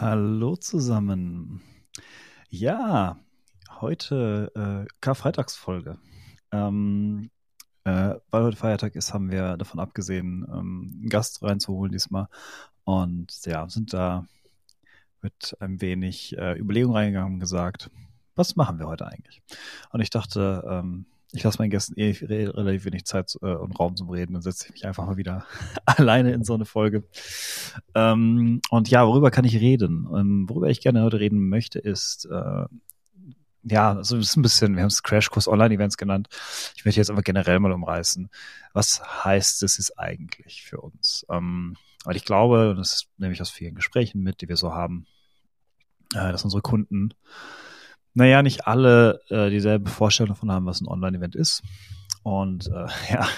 Hallo zusammen. Ja, heute äh, Karfreitagsfolge. Ähm, äh, weil heute Feiertag ist, haben wir davon abgesehen, ähm, einen Gast reinzuholen diesmal. Und ja, sind da mit ein wenig äh, Überlegung reingegangen und gesagt, was machen wir heute eigentlich? Und ich dachte, ähm, ich lasse meinen Gästen eh relativ wenig Zeit äh, und Raum zum Reden und setze ich mich einfach mal wieder alleine in so eine Folge. Ähm, und ja, worüber kann ich reden? Ähm, worüber ich gerne heute reden möchte, ist äh, ja, so also ist ein bisschen, wir haben es Crashkurs Online-Events genannt. Ich möchte jetzt aber generell mal umreißen. Was heißt es ist eigentlich für uns? Ähm, weil ich glaube, und das nehme ich aus vielen Gesprächen mit, die wir so haben, äh, dass unsere Kunden naja, nicht alle äh, dieselbe Vorstellung davon haben, was ein Online-Event ist. Und äh, ja,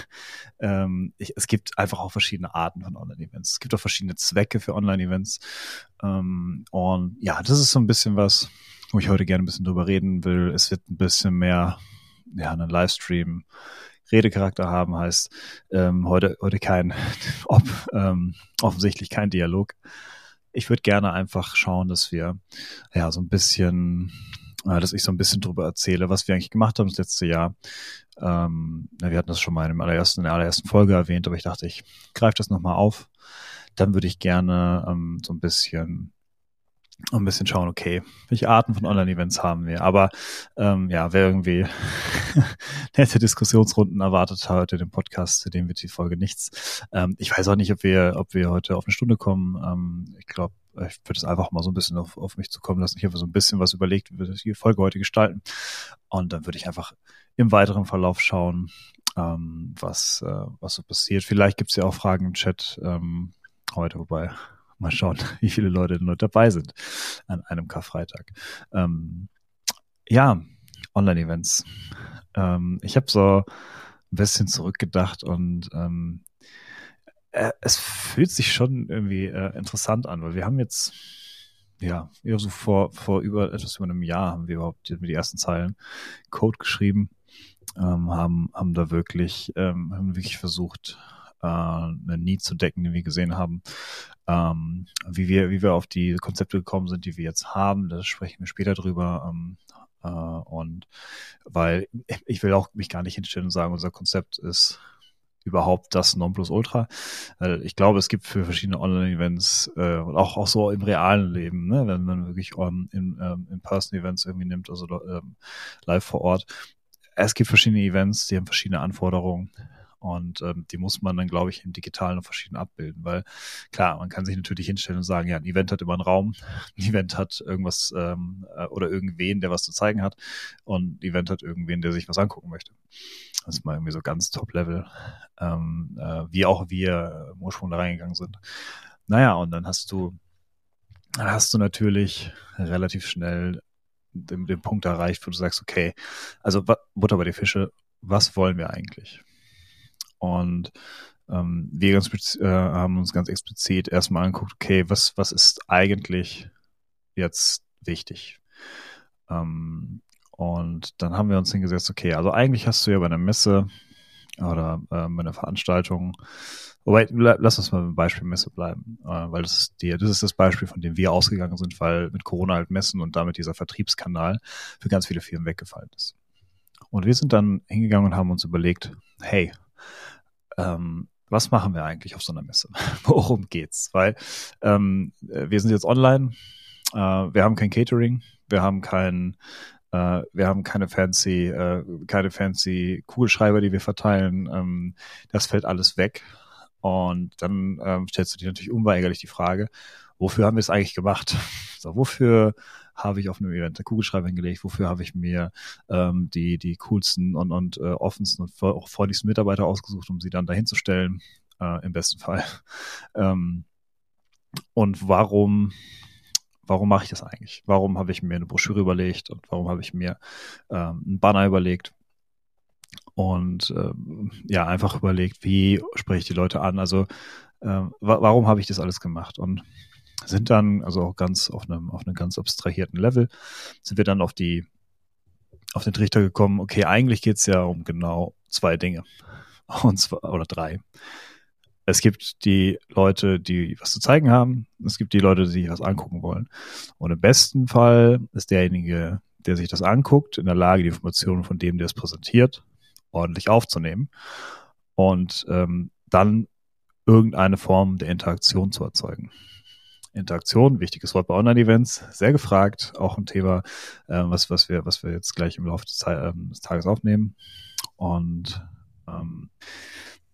ähm, ich, es gibt einfach auch verschiedene Arten von Online-Events. Es gibt auch verschiedene Zwecke für Online-Events. Ähm, und ja, das ist so ein bisschen was, wo ich heute gerne ein bisschen drüber reden will. Es wird ein bisschen mehr, ja, einen Livestream. Redecharakter haben heißt ähm, heute heute kein ob ähm, offensichtlich kein Dialog. Ich würde gerne einfach schauen, dass wir ja so ein bisschen dass ich so ein bisschen drüber erzähle, was wir eigentlich gemacht haben das letzte Jahr. Ähm, wir hatten das schon mal in, dem allerersten, in der allerersten Folge erwähnt, aber ich dachte, ich greife das nochmal auf. Dann würde ich gerne ähm, so ein bisschen ein bisschen schauen, okay, welche Arten von Online-Events haben wir. Aber ähm, ja, wer irgendwie nette Diskussionsrunden erwartet heute den Podcast, zu dem wird die Folge nichts. Ähm, ich weiß auch nicht, ob wir, ob wir heute auf eine Stunde kommen. Ähm, ich glaube, ich würde es einfach mal so ein bisschen auf, auf mich zukommen lassen. Ich habe so ein bisschen was überlegt, wie wir die Folge heute gestalten. Und dann würde ich einfach im weiteren Verlauf schauen, ähm, was, äh, was so passiert. Vielleicht gibt es ja auch Fragen im Chat ähm, heute, wobei mal schauen, wie viele Leute denn heute dabei sind an einem Karfreitag. Ähm, ja, Online-Events. Ähm, ich habe so ein bisschen zurückgedacht und ähm, äh, es fühlt sich schon irgendwie äh, interessant an, weil wir haben jetzt, ja, so vor, vor über etwas über einem Jahr haben wir überhaupt die, die ersten Zeilen Code geschrieben, ähm, haben, haben da wirklich, ähm, haben wirklich versucht, äh, eine Need zu decken, die wir gesehen haben. Ähm, wie wir, wie wir auf die Konzepte gekommen sind, die wir jetzt haben, da sprechen wir später drüber. Ähm, äh, und weil ich will auch mich gar nicht hinstellen und sagen, unser Konzept ist überhaupt das Nonplusultra. Ich glaube, es gibt für verschiedene Online-Events äh, und auch, auch so im realen Leben, ne, wenn man wirklich um, in, ähm, in Person-Events irgendwie nimmt, also ähm, live vor Ort. Es gibt verschiedene Events, die haben verschiedene Anforderungen. Und ähm, die muss man dann, glaube ich, im Digitalen noch verschieden abbilden, weil klar, man kann sich natürlich hinstellen und sagen, ja, ein Event hat immer einen Raum, ein Event hat irgendwas ähm, äh, oder irgendwen, der was zu zeigen hat und ein Event hat irgendwen, der sich was angucken möchte. Das ist mal irgendwie so ganz Top-Level, ähm, äh, wie auch wir im Ursprung da reingegangen sind. Naja, und dann hast du, dann hast du natürlich relativ schnell den, den Punkt erreicht, wo du sagst, okay, also Butter bei die Fische, was wollen wir eigentlich? Und ähm, wir ganz, äh, haben uns ganz explizit erstmal angeguckt, okay, was, was ist eigentlich jetzt wichtig? Ähm, und dann haben wir uns hingesetzt, okay, also eigentlich hast du ja bei einer Messe oder äh, bei einer Veranstaltung, wobei, lass uns mal beim Beispiel Messe bleiben, äh, weil das ist, die, das ist das Beispiel, von dem wir ausgegangen sind, weil mit Corona halt Messen und damit dieser Vertriebskanal für ganz viele Firmen weggefallen ist. Und wir sind dann hingegangen und haben uns überlegt, hey, ähm, was machen wir eigentlich auf so einer Messe? Worum geht's? Weil ähm, wir sind jetzt online, äh, wir haben kein Catering, wir haben kein äh, wir haben keine fancy, äh, keine fancy Kugelschreiber, die wir verteilen. Ähm, das fällt alles weg. Und dann ähm, stellst du dir natürlich unweigerlich die Frage, wofür haben wir es eigentlich gemacht? So, wofür habe ich auf einem Event eine Kugelschreiber hingelegt? Wofür habe ich mir ähm, die, die coolsten und, und äh, offensten und auch freundlichsten Mitarbeiter ausgesucht, um sie dann dahin zu stellen, äh, im besten Fall. Ähm, und warum, warum mache ich das eigentlich? Warum habe ich mir eine Broschüre überlegt und warum habe ich mir ähm, einen Banner überlegt? Und ähm, ja, einfach überlegt, wie spreche ich die Leute an? Also äh, wa warum habe ich das alles gemacht? Und sind dann, also auch ganz auf einem, auf einem ganz abstrahierten Level, sind wir dann auf die, auf den Trichter gekommen, okay, eigentlich geht es ja um genau zwei Dinge. Und zwar, oder drei. Es gibt die Leute, die was zu zeigen haben. Es gibt die Leute, die sich was angucken wollen. Und im besten Fall ist derjenige, der sich das anguckt, in der Lage, die Informationen von dem, der es präsentiert, ordentlich aufzunehmen und ähm, dann irgendeine Form der Interaktion zu erzeugen. Interaktion, wichtiges Wort bei Online-Events, sehr gefragt, auch ein Thema, äh, was, was, wir, was wir jetzt gleich im Laufe des, äh, des Tages aufnehmen. Und ähm,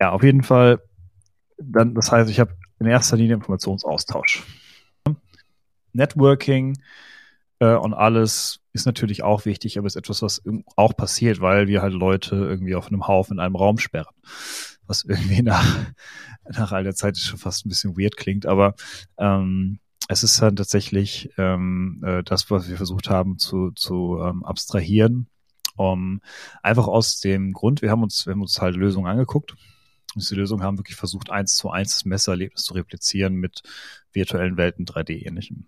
ja, auf jeden Fall, dann, das heißt, ich habe in erster Linie Informationsaustausch. Networking äh, und alles ist natürlich auch wichtig, aber ist etwas, was auch passiert, weil wir halt Leute irgendwie auf einem Haufen in einem Raum sperren. Was irgendwie nach, nach all der Zeit schon fast ein bisschen weird klingt, aber ähm, es ist dann tatsächlich ähm, äh, das, was wir versucht haben zu, zu ähm, abstrahieren. Um, einfach aus dem Grund, wir haben uns, wir haben uns halt Lösungen angeguckt. Und Lösungen haben wirklich versucht, eins zu eins das Messererlebnis zu replizieren mit virtuellen Welten 3D-ähnlichem.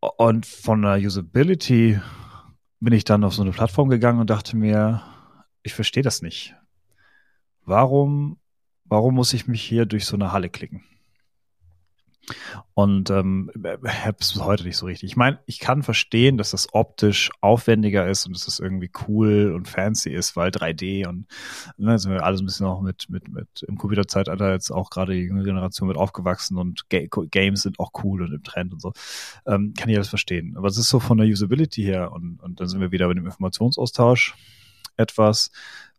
Und von der Usability bin ich dann auf so eine Plattform gegangen und dachte mir, ich verstehe das nicht. Warum, warum muss ich mich hier durch so eine Halle klicken? Und ähm, habe es bis heute nicht so richtig. Ich meine, ich kann verstehen, dass das optisch aufwendiger ist und dass das irgendwie cool und fancy ist, weil 3D und ne, sind wir alles ein bisschen auch mit, mit, mit im Computerzeitalter jetzt auch gerade die junge Generation mit aufgewachsen und Ga Games sind auch cool und im Trend und so. Ähm, kann ich alles verstehen. Aber es ist so von der Usability her und, und dann sind wir wieder bei dem Informationsaustausch etwas,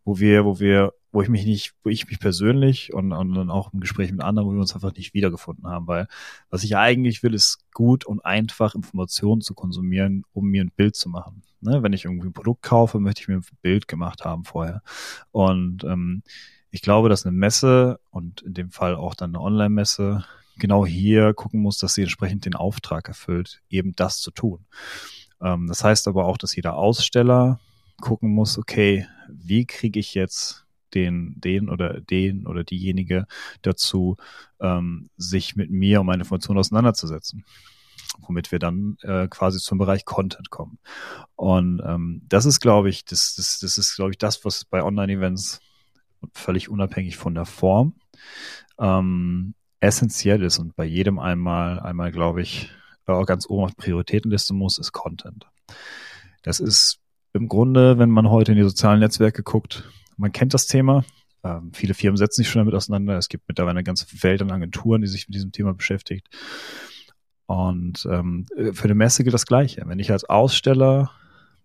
wo wir, wo wir, wo ich mich nicht, wo ich mich persönlich und, und dann auch im Gespräch mit anderen, wo wir uns einfach nicht wiedergefunden haben, weil was ich eigentlich will, ist gut und einfach Informationen zu konsumieren, um mir ein Bild zu machen. Ne? Wenn ich irgendwie ein Produkt kaufe, möchte ich mir ein Bild gemacht haben vorher. Und ähm, ich glaube, dass eine Messe und in dem Fall auch dann eine Online-Messe genau hier gucken muss, dass sie entsprechend den Auftrag erfüllt, eben das zu tun. Ähm, das heißt aber auch, dass jeder Aussteller gucken muss, okay, wie kriege ich jetzt den, den oder den oder diejenige dazu, ähm, sich mit mir und meine Informationen auseinanderzusetzen. Womit wir dann äh, quasi zum Bereich Content kommen. Und ähm, das ist, glaube ich, das, das, das ist, glaube ich, das, was bei Online-Events völlig unabhängig von der Form ähm, essentiell ist und bei jedem einmal, einmal, glaube ich, auch ganz oben auf Prioritätenliste muss, ist Content. Das ist im Grunde, wenn man heute in die sozialen Netzwerke guckt, man kennt das Thema. Ähm, viele Firmen setzen sich schon damit auseinander. Es gibt mittlerweile eine ganze Welt an Agenturen, die sich mit diesem Thema beschäftigt. Und ähm, für eine Messe gilt das Gleiche. Wenn ich als Aussteller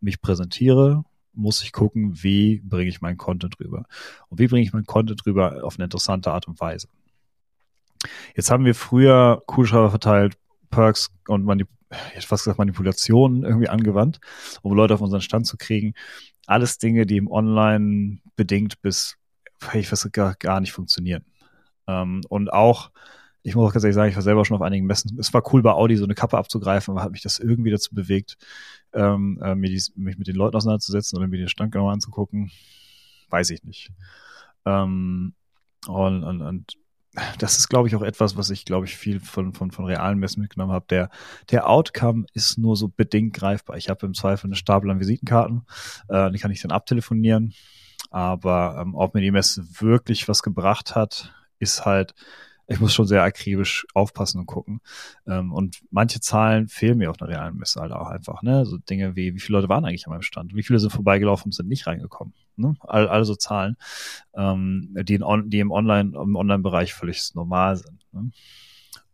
mich präsentiere, muss ich gucken, wie bringe ich meinen Content rüber. Und wie bringe ich meinen Content rüber auf eine interessante Art und Weise. Jetzt haben wir früher Kugelschreiber verteilt, Perks und Manip ich fast gesagt Manipulationen irgendwie angewandt, um Leute auf unseren Stand zu kriegen. Alles Dinge, die im Online bedingt bis, ich weiß gar, gar nicht funktionieren. Ähm, und auch, ich muss auch ganz ehrlich sagen, ich war selber schon auf einigen Messen. Es war cool bei Audi so eine Kappe abzugreifen, aber hat mich das irgendwie dazu bewegt, ähm, äh, mir dies, mich mit den Leuten auseinanderzusetzen oder mir den Stand genau anzugucken. Weiß ich nicht. Ähm, und, und, und das ist, glaube ich, auch etwas, was ich, glaube ich, viel von, von, von realen Messen mitgenommen habe. Der, der Outcome ist nur so bedingt greifbar. Ich habe im Zweifel eine Stapel an Visitenkarten, äh, die kann ich dann abtelefonieren. Aber ähm, ob mir die Messe wirklich was gebracht hat, ist halt ich muss schon sehr akribisch aufpassen und gucken. Ähm, und manche Zahlen fehlen mir auf einer realen Messe halt auch einfach. Ne? So Dinge wie, wie viele Leute waren eigentlich an meinem Stand? Wie viele sind vorbeigelaufen und sind nicht reingekommen? Ne? All, also Zahlen, ähm, die, in, die im Online, im Online-Bereich völlig normal sind. Ne?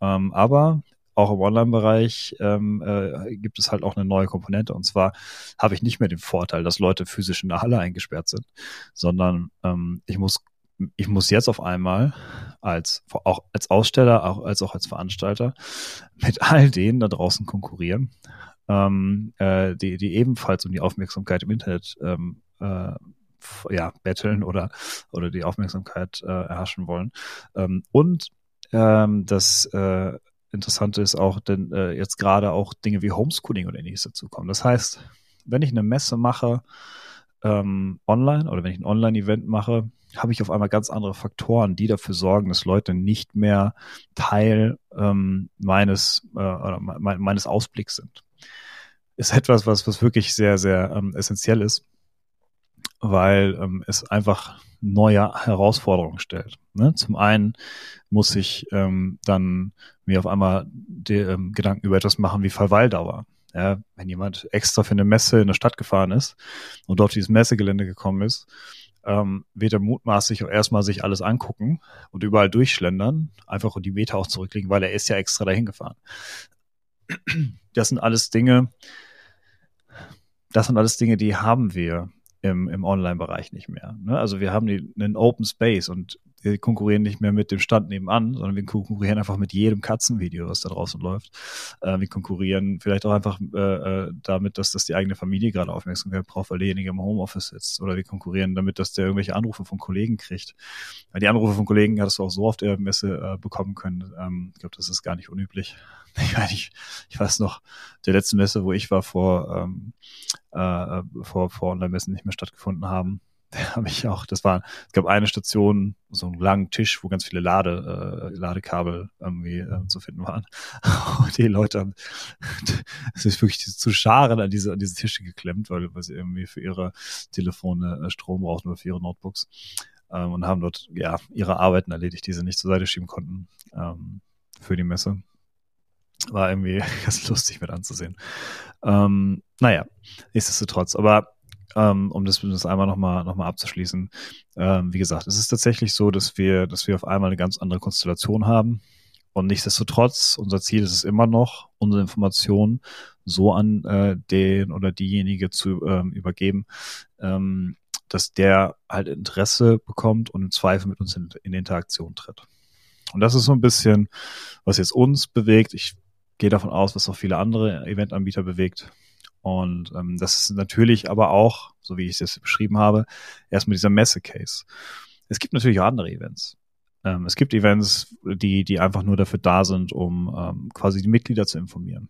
Ähm, aber auch im Online-Bereich ähm, äh, gibt es halt auch eine neue Komponente. Und zwar habe ich nicht mehr den Vorteil, dass Leute physisch in der Halle eingesperrt sind, sondern ähm, ich muss ich muss jetzt auf einmal als auch als Aussteller, auch als auch als Veranstalter mit all denen da draußen konkurrieren, ähm, äh, die, die ebenfalls um die Aufmerksamkeit im Internet ähm, äh, ja, betteln oder, oder die Aufmerksamkeit äh, erhaschen wollen. Ähm, und ähm, das äh, Interessante ist auch, denn äh, jetzt gerade auch Dinge wie Homeschooling oder ähnliches dazu kommen. Das heißt, wenn ich eine Messe mache ähm, online oder wenn ich ein Online-Event mache, habe ich auf einmal ganz andere Faktoren, die dafür sorgen, dass Leute nicht mehr Teil ähm, meines, äh, me meines Ausblicks sind. Ist etwas, was, was wirklich sehr, sehr ähm, essentiell ist. weil ähm, es einfach neue Herausforderungen stellt. Ne? Zum einen muss ich ähm, dann mir auf einmal die, ähm, Gedanken über etwas machen wie Verweildauer. Ja, wenn jemand extra für eine Messe in eine Stadt gefahren ist und dort dieses Messegelände gekommen ist, ähm, wird er mutmaßlich auch erstmal sich alles angucken und überall durchschlendern, einfach und die Meter auch zurücklegen, weil er ist ja extra dahin gefahren. Das sind alles Dinge, das sind alles Dinge, die haben wir im, im Online-Bereich nicht mehr. Ne? Also wir haben die, einen Open Space und wir konkurrieren nicht mehr mit dem Stand nebenan, sondern wir konkurrieren einfach mit jedem Katzenvideo, was da draußen läuft. Äh, wir konkurrieren vielleicht auch einfach äh, äh damit, dass das die eigene Familie gerade Aufmerksamkeit braucht, weil derjenige im Homeoffice sitzt. Oder wir konkurrieren damit, dass der irgendwelche Anrufe von Kollegen kriegt. Weil die Anrufe von Kollegen hattest du auch so auf der Messe äh, bekommen können. Ähm, ich glaube, das ist gar nicht unüblich. Ich, meine, ich, ich weiß noch, der letzte Messe, wo ich war, vor, ähm, äh, vor, vor Online-Messen nicht mehr stattgefunden haben habe ich auch, das war, es gab eine Station, so einen langen Tisch, wo ganz viele Lade, äh, Ladekabel irgendwie äh, zu finden waren. Und die Leute haben, ist wirklich zu Scharen an diese, an diese Tische geklemmt, weil, weil sie irgendwie für ihre Telefone äh, Strom brauchten oder für ihre Notebooks. Ähm, und haben dort, ja, ihre Arbeiten erledigt, die sie nicht zur Seite schieben konnten, ähm, für die Messe. War irgendwie ganz lustig mit anzusehen. Ähm, naja, nichtsdestotrotz. Aber ähm, um das, das einmal nochmal noch mal abzuschließen. Ähm, wie gesagt, es ist tatsächlich so, dass wir, dass wir auf einmal eine ganz andere Konstellation haben. Und nichtsdestotrotz, unser Ziel ist es immer noch, unsere Informationen so an äh, den oder diejenige zu ähm, übergeben, ähm, dass der halt Interesse bekommt und im Zweifel mit uns in, in Interaktion tritt. Und das ist so ein bisschen, was jetzt uns bewegt. Ich gehe davon aus, was auch viele andere Eventanbieter bewegt. Und ähm, das ist natürlich aber auch, so wie ich es jetzt beschrieben habe, erstmal dieser Messe-Case. Es gibt natürlich auch andere Events. Ähm, es gibt Events, die, die einfach nur dafür da sind, um ähm, quasi die Mitglieder zu informieren.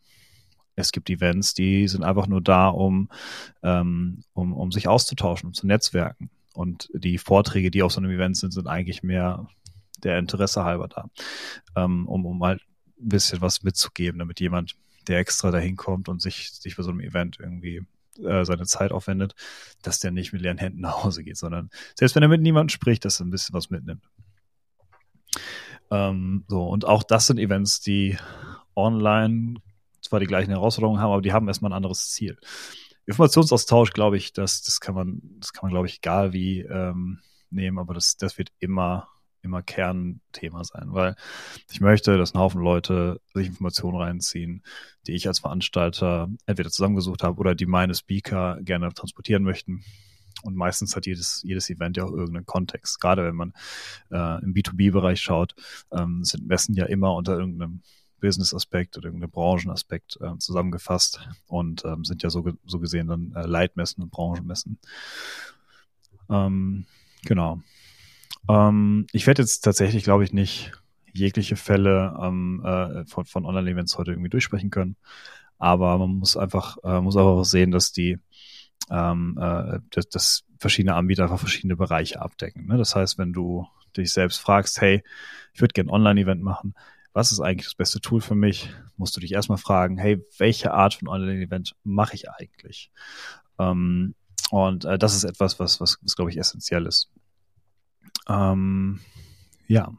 Es gibt Events, die sind einfach nur da, um, ähm, um, um sich auszutauschen, um zu netzwerken. Und die Vorträge, die auf so einem Event sind, sind eigentlich mehr der Interesse halber da, ähm, um, um halt ein bisschen was mitzugeben, damit jemand der extra dahin kommt und sich, sich für so einem Event irgendwie äh, seine Zeit aufwendet, dass der nicht mit leeren Händen nach Hause geht, sondern selbst wenn er mit niemandem spricht, dass er ein bisschen was mitnimmt. Ähm, so, und auch das sind Events, die online zwar die gleichen Herausforderungen haben, aber die haben erstmal ein anderes Ziel. Informationsaustausch, glaube ich, das, das kann man, das kann man, glaube ich, egal wie ähm, nehmen, aber das, das wird immer immer Kernthema sein, weil ich möchte, dass ein Haufen Leute sich Informationen reinziehen, die ich als Veranstalter entweder zusammengesucht habe oder die meine Speaker gerne transportieren möchten. Und meistens hat jedes, jedes Event ja auch irgendeinen Kontext. Gerade wenn man äh, im B2B-Bereich schaut, ähm, sind Messen ja immer unter irgendeinem Business-Aspekt oder irgendeinem Branchenaspekt äh, zusammengefasst und ähm, sind ja so, so gesehen dann äh, Leitmessen und Branchenmessen. Ähm, genau. Ähm, ich werde jetzt tatsächlich, glaube ich, nicht jegliche Fälle ähm, äh, von, von Online-Events heute irgendwie durchsprechen können. Aber man muss einfach, äh, muss einfach sehen, dass die, ähm, äh, dass, dass verschiedene Anbieter einfach verschiedene Bereiche abdecken. Ne? Das heißt, wenn du dich selbst fragst, hey, ich würde gerne ein Online-Event machen, was ist eigentlich das beste Tool für mich? Musst du dich erstmal fragen, hey, welche Art von Online-Event mache ich eigentlich? Ähm, und äh, das ist etwas, was, was, was glaube ich, essentiell ist. Ähm, ja.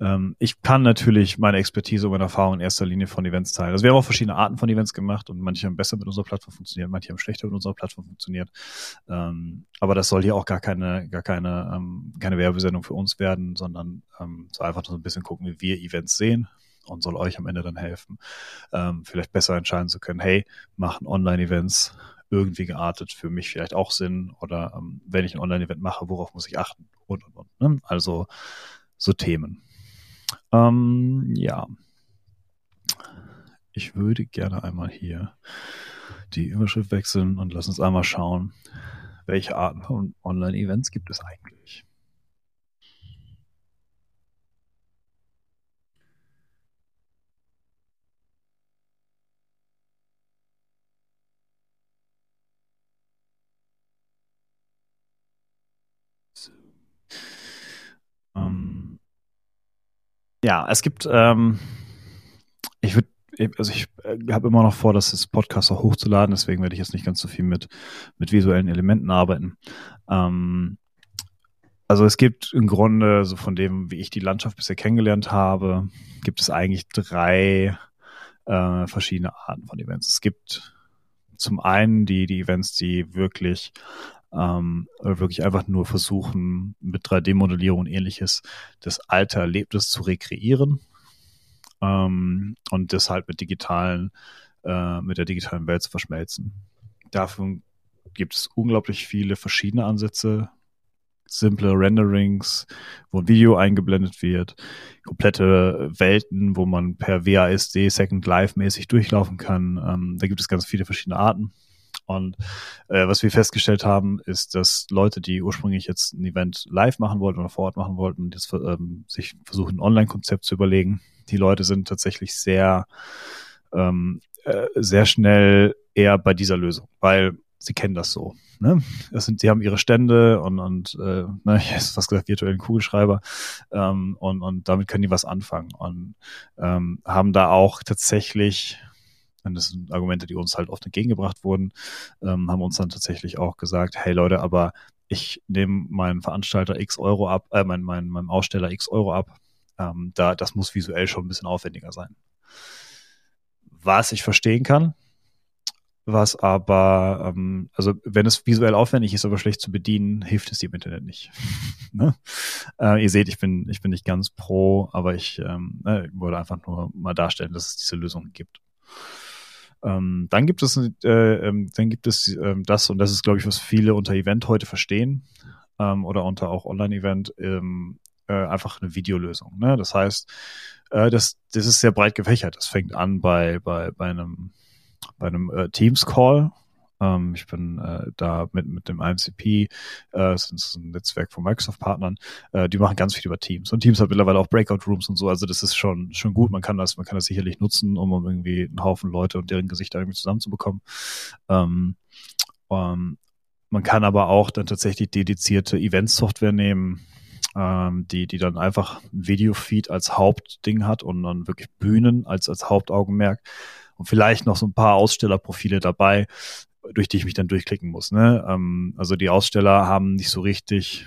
Ähm, ich kann natürlich meine Expertise und meine Erfahrung in erster Linie von Events teilen. Also wir haben auch verschiedene Arten von Events gemacht und manche haben besser mit unserer Plattform funktioniert, manche haben schlechter mit unserer Plattform funktioniert. Ähm, aber das soll hier auch gar keine, gar keine, ähm, keine Werbesendung für uns werden, sondern ähm, so einfach so ein bisschen gucken, wie wir Events sehen und soll euch am Ende dann helfen, ähm, vielleicht besser entscheiden zu können, hey, machen Online-Events irgendwie geartet für mich vielleicht auch Sinn oder ähm, wenn ich ein Online-Event mache, worauf muss ich achten und und und. Ne? Also so Themen. Ähm, ja. Ich würde gerne einmal hier die Überschrift wechseln und lass uns einmal schauen, welche Arten von Online-Events gibt es eigentlich. Ja, es gibt, ähm, ich würde also ich äh, habe immer noch vor, das Podcast auch hochzuladen, deswegen werde ich jetzt nicht ganz so viel mit, mit visuellen Elementen arbeiten. Ähm, also es gibt im Grunde, so von dem, wie ich die Landschaft bisher kennengelernt habe, gibt es eigentlich drei äh, verschiedene Arten von Events. Es gibt zum einen die, die Events, die wirklich ähm, wirklich einfach nur versuchen, mit 3D-Modellierung und ähnliches das alte Erlebnis zu rekreieren ähm, und das halt mit digitalen, äh, mit der digitalen Welt zu verschmelzen. Dafür gibt es unglaublich viele verschiedene Ansätze, simple Renderings, wo ein Video eingeblendet wird, komplette Welten, wo man per WASD Second Life mäßig durchlaufen kann. Ähm, da gibt es ganz viele verschiedene Arten. Und äh, was wir festgestellt haben, ist, dass Leute, die ursprünglich jetzt ein Event live machen wollten oder vor Ort machen wollten, jetzt ähm, sich versuchen, ein Online-Konzept zu überlegen. Die Leute sind tatsächlich sehr, ähm, äh, sehr schnell eher bei dieser Lösung, weil sie kennen das so. Ne? Das sind, sie haben ihre Stände und, und äh, ne, ich hätte fast gesagt, virtuellen Kugelschreiber ähm, und, und damit können die was anfangen und ähm, haben da auch tatsächlich und das sind Argumente, die uns halt oft entgegengebracht wurden, ähm, haben uns dann tatsächlich auch gesagt, hey Leute, aber ich nehme meinen Veranstalter x Euro ab, äh, mein, mein, meinem Aussteller x Euro ab. Ähm, da, das muss visuell schon ein bisschen aufwendiger sein. Was ich verstehen kann, was aber, ähm, also wenn es visuell aufwendig ist, aber schlecht zu bedienen, hilft es im Internet nicht. ne? äh, ihr seht, ich bin, ich bin nicht ganz pro, aber ich ähm, äh, wollte einfach nur mal darstellen, dass es diese Lösungen gibt. Ähm, dann gibt es, äh, ähm, dann gibt es ähm, das, und das ist, glaube ich, was viele unter Event heute verstehen, ähm, oder unter auch Online-Event, ähm, äh, einfach eine Videolösung. Ne? Das heißt, äh, das, das ist sehr breit gefächert. Das fängt an bei, bei, bei einem, bei einem äh, Teams-Call, ähm, ich bin äh, da mit, mit dem IMCP, äh, das ist ein Netzwerk von Microsoft-Partnern, äh, die machen ganz viel über Teams. Und Teams hat mittlerweile auch Breakout-Rooms und so, also das ist schon, schon gut. Man kann das, man kann das sicherlich nutzen, um, um irgendwie einen Haufen Leute und deren Gesichter irgendwie zusammenzubekommen. Ähm, ähm, man kann aber auch dann tatsächlich dedizierte Event-Software nehmen, ähm, die, die dann einfach ein Videofeed als Hauptding hat und dann wirklich Bühnen als, als Hauptaugenmerk und vielleicht noch so ein paar Ausstellerprofile dabei, durch die ich mich dann durchklicken muss. Ne? Ähm, also die Aussteller haben nicht so richtig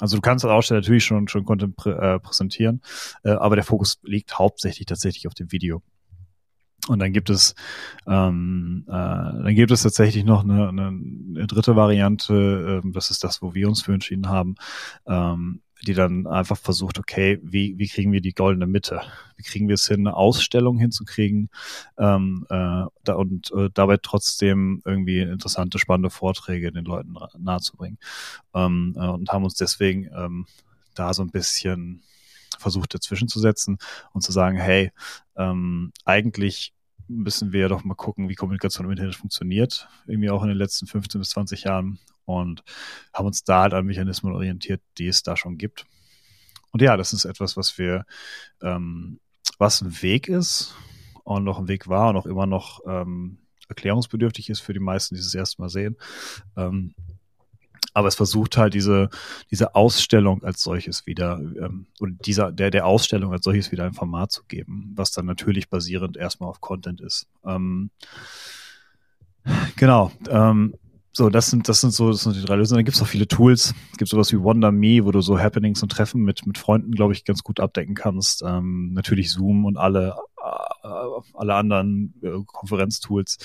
also du kannst als Aussteller natürlich schon, schon Content prä, äh, präsentieren, äh, aber der Fokus liegt hauptsächlich tatsächlich auf dem Video. Und dann gibt es, ähm, äh, dann gibt es tatsächlich noch eine, eine, eine dritte Variante, äh, das ist das, wo wir uns für entschieden haben. Ähm, die dann einfach versucht, okay, wie, wie kriegen wir die goldene Mitte? Wie kriegen wir es hin, eine Ausstellung hinzukriegen ähm, äh, da, und äh, dabei trotzdem irgendwie interessante, spannende Vorträge den Leuten nahezubringen. Ähm, äh, und haben uns deswegen ähm, da so ein bisschen versucht dazwischen zu setzen und zu sagen, hey, ähm, eigentlich müssen wir doch mal gucken, wie Kommunikation im Internet funktioniert, irgendwie auch in den letzten 15 bis 20 Jahren und haben uns da halt an Mechanismen orientiert, die es da schon gibt. Und ja, das ist etwas, was wir, ähm, was ein Weg ist und noch ein Weg war und auch immer noch ähm, erklärungsbedürftig ist für die meisten, die es das erste Mal sehen. Ähm, aber es versucht halt diese, diese Ausstellung als solches wieder, ähm, oder dieser, der, der Ausstellung als solches wieder ein Format zu geben, was dann natürlich basierend erstmal auf Content ist. Ähm, genau. Ähm, so, das sind, das sind so, das sind die drei Lösungen. Dann gibt es auch viele Tools. Es gibt sowas wie Wonder Me, wo du so Happenings und Treffen mit, mit Freunden, glaube ich, ganz gut abdecken kannst. Ähm, natürlich Zoom und alle, äh, alle anderen äh, Konferenztools.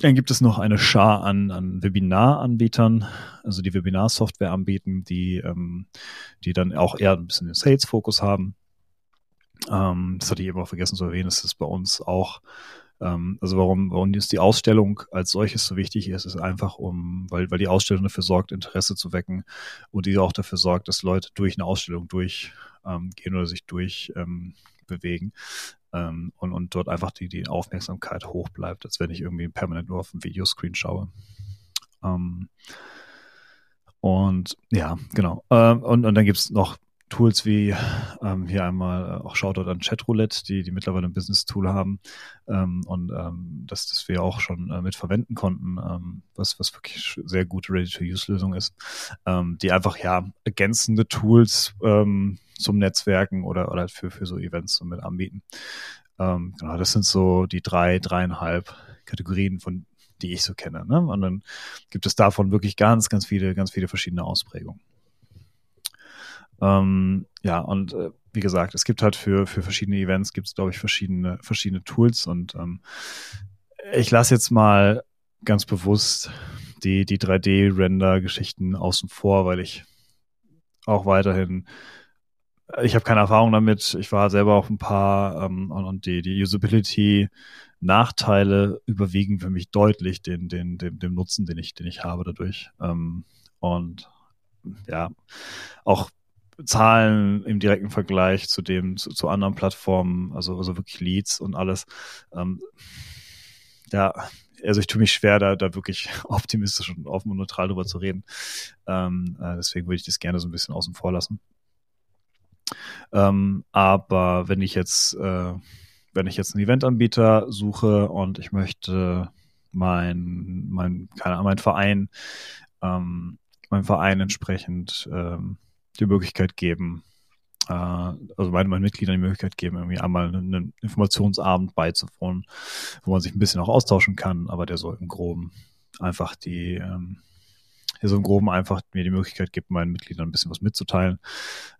Dann gibt es noch eine Schar an, an Webinar-Anbietern, also die Webinar-Software anbieten, die, ähm, die dann auch eher ein bisschen den Sales-Fokus haben. Ähm, das hatte ich eben auch vergessen zu erwähnen, das ist bei uns auch ähm, also warum, warum ist die Ausstellung als solches so wichtig ist, ist einfach um, weil, weil die Ausstellung dafür sorgt, Interesse zu wecken und die auch dafür sorgt, dass Leute durch eine Ausstellung durchgehen ähm, oder sich durch ähm, ähm, und, und dort einfach die, die Aufmerksamkeit hoch bleibt, als wenn ich irgendwie permanent nur auf dem Videoscreen schaue. Ähm, und ja, genau. Ähm, und, und dann gibt's noch Tools wie ähm, hier einmal äh, auch Shoutout an Chatroulette, die, die mittlerweile ein Business-Tool haben ähm, und ähm, das, das wir auch schon äh, mit verwenden konnten, ähm, was, was wirklich sehr gute Ready-to-Use-Lösung ist, ähm, die einfach ja ergänzende Tools ähm, zum Netzwerken oder, oder für, für so Events so mit anbieten. Ähm, genau, das sind so die drei, dreieinhalb Kategorien, von die ich so kenne. Ne? Und dann gibt es davon wirklich ganz, ganz viele, ganz viele verschiedene Ausprägungen. Ähm, ja, und äh, wie gesagt, es gibt halt für, für verschiedene Events, gibt es, glaube ich, verschiedene, verschiedene Tools und ähm, ich lasse jetzt mal ganz bewusst die, die 3D-Render-Geschichten außen vor, weil ich auch weiterhin ich habe keine Erfahrung damit. Ich war selber auf ein paar ähm, und, die, die Usability-Nachteile überwiegen für mich deutlich den, den, dem, dem Nutzen, den ich, den ich habe dadurch. Ähm, und ja, auch Zahlen im direkten Vergleich zu dem, zu, zu anderen Plattformen, also, also wirklich Leads und alles. Ähm, ja, also ich tue mich schwer, da, da wirklich optimistisch und offen und neutral drüber zu reden. Ähm, äh, deswegen würde ich das gerne so ein bisschen außen vor lassen. Ähm, aber wenn ich jetzt, äh, wenn ich jetzt einen Eventanbieter suche und ich möchte mein, mein, keine Ahnung, mein Verein, ähm, mein Verein entsprechend ähm, die Möglichkeit geben, äh, also meinen, meinen Mitgliedern die Möglichkeit geben, irgendwie einmal einen Informationsabend beizuwohnen, wo man sich ein bisschen auch austauschen kann, aber der soll im Groben einfach die, ähm, der so im Groben einfach mir die Möglichkeit gibt, meinen Mitgliedern ein bisschen was mitzuteilen,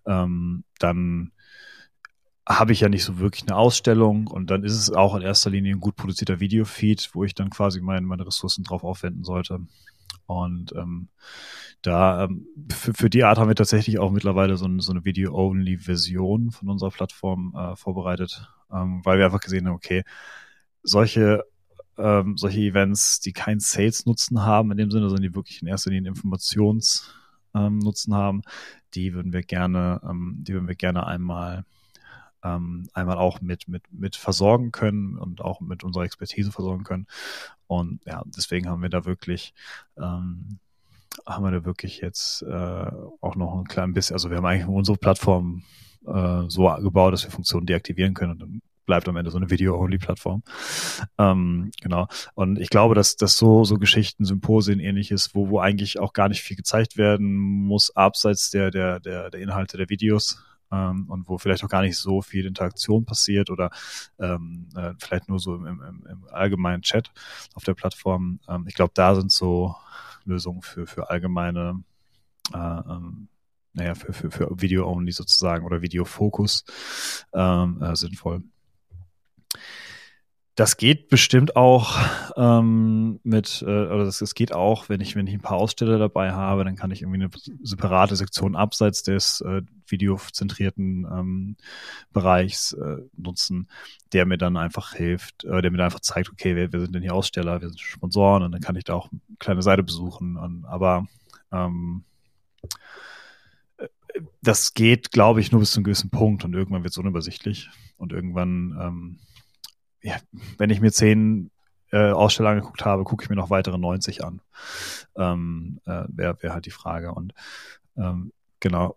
ähm, dann habe ich ja nicht so wirklich eine Ausstellung und dann ist es auch in erster Linie ein gut produzierter Videofeed, wo ich dann quasi mein, meine Ressourcen drauf aufwenden sollte. Und ähm, da ähm, für, für die Art haben wir tatsächlich auch mittlerweile so, ein, so eine Video-Only-Version von unserer Plattform äh, vorbereitet, ähm, weil wir einfach gesehen haben, okay, solche ähm, solche Events, die keinen Sales-Nutzen haben, in dem Sinne, sondern die wirklich in erster Linie Informationsnutzen ähm, haben, die würden wir gerne, ähm, die würden wir gerne einmal ähm, einmal auch mit, mit, mit versorgen können und auch mit unserer Expertise versorgen können. Und ja, deswegen haben wir da wirklich, ähm, haben wir da wirklich jetzt äh, auch noch ein klein bisschen, also wir haben eigentlich unsere Plattform äh, so gebaut, dass wir Funktionen deaktivieren können und dann bleibt am Ende so eine Video-Only-Plattform. Ähm, genau. Und ich glaube, dass, dass so, so Geschichten, Symposien ähnliches, wo, wo eigentlich auch gar nicht viel gezeigt werden muss, abseits der, der, der, der Inhalte der Videos, ähm, und wo vielleicht auch gar nicht so viel Interaktion passiert oder ähm, äh, vielleicht nur so im, im, im allgemeinen Chat auf der Plattform. Ähm, ich glaube, da sind so Lösungen für, für allgemeine äh, ähm, naja, für, für, für Video-Only sozusagen oder Video-Fokus ähm, äh, sinnvoll. Das geht bestimmt auch ähm, mit, äh, oder das geht auch, wenn ich, wenn ich ein paar Aussteller dabei habe, dann kann ich irgendwie eine separate Sektion abseits des äh, videozentrierten ähm, Bereichs äh, nutzen, der mir dann einfach hilft, äh, der mir dann einfach zeigt, okay, wir, wir sind denn hier Aussteller, wir sind Sponsoren und dann kann ich da auch eine kleine Seite besuchen. Und, aber ähm, äh, das geht, glaube ich, nur bis zu einem gewissen Punkt und irgendwann wird es unübersichtlich und irgendwann ähm, ja, wenn ich mir zehn äh, Aussteller angeguckt habe, gucke ich mir noch weitere 90 an. Ähm, äh, Wäre wär halt die Frage. Und ähm, genau,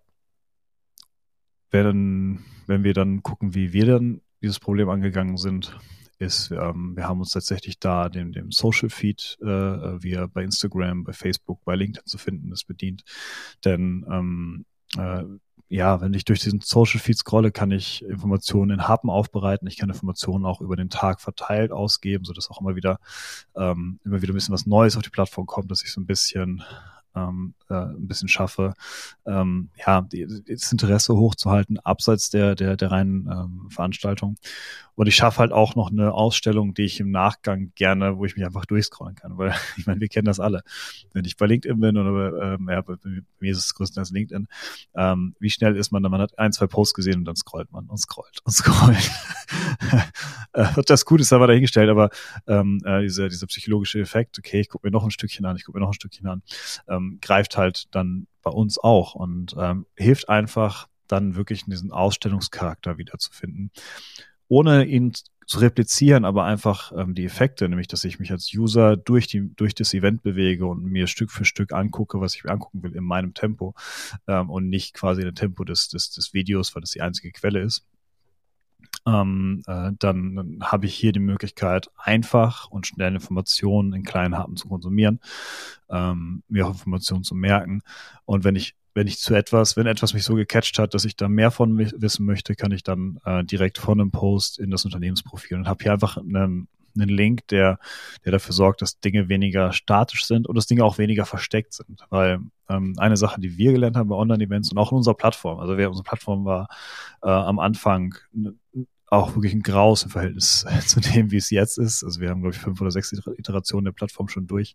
wenn, wenn wir dann gucken, wie wir dann dieses Problem angegangen sind, ist, ähm, wir haben uns tatsächlich da dem, dem Social Feed, äh, wie er bei Instagram, bei Facebook, bei LinkedIn zu finden ist, bedient. Denn ähm, äh, ja, wenn ich durch diesen Social Feed scrolle, kann ich Informationen in Happen aufbereiten. Ich kann Informationen auch über den Tag verteilt ausgeben, sodass auch immer wieder, ähm, immer wieder ein bisschen was Neues auf die Plattform kommt, dass ich so ein bisschen ähm, äh, ein bisschen schaffe, ähm, ja, die, das Interesse hochzuhalten, abseits der, der, der reinen ähm, Veranstaltung. Und ich schaffe halt auch noch eine Ausstellung, die ich im Nachgang gerne, wo ich mich einfach durchscrollen kann, weil ich meine, wir kennen das alle. Wenn ich bei LinkedIn bin oder ähm, ja, bei, mir ist es größtenteils LinkedIn, ähm, wie schnell ist man, man hat ein, zwei Posts gesehen und dann scrollt man und scrollt und scrollt. Äh, das gut ist aber dahingestellt, aber ähm, äh, dieser, dieser psychologische Effekt, okay, ich gucke mir noch ein Stückchen an, ich gucke mir noch ein Stückchen an, ähm, greift halt dann bei uns auch und ähm, hilft einfach dann wirklich diesen Ausstellungscharakter wiederzufinden ohne ihn zu replizieren, aber einfach ähm, die Effekte, nämlich dass ich mich als User durch, die, durch das Event bewege und mir Stück für Stück angucke, was ich mir angucken will in meinem Tempo ähm, und nicht quasi in dem Tempo des, des, des Videos, weil das die einzige Quelle ist. Ähm, äh, dann, habe ich hier die Möglichkeit, einfach und schnell Informationen in kleinen Happen zu konsumieren, ähm, mir auch Informationen zu merken. Und wenn ich wenn ich zu etwas, wenn etwas mich so gecatcht hat, dass ich da mehr von wissen möchte, kann ich dann äh, direkt von einem Post in das Unternehmensprofil und habe hier einfach einen, einen Link, der, der dafür sorgt, dass Dinge weniger statisch sind und dass Dinge auch weniger versteckt sind. Weil ähm, eine Sache, die wir gelernt haben bei Online-Events und auch in unserer Plattform, also wir, unsere Plattform war äh, am Anfang auch wirklich ein Graus im Verhältnis zu dem, wie es jetzt ist. Also wir haben, glaube ich, fünf oder sechs Iterationen der Plattform schon durch.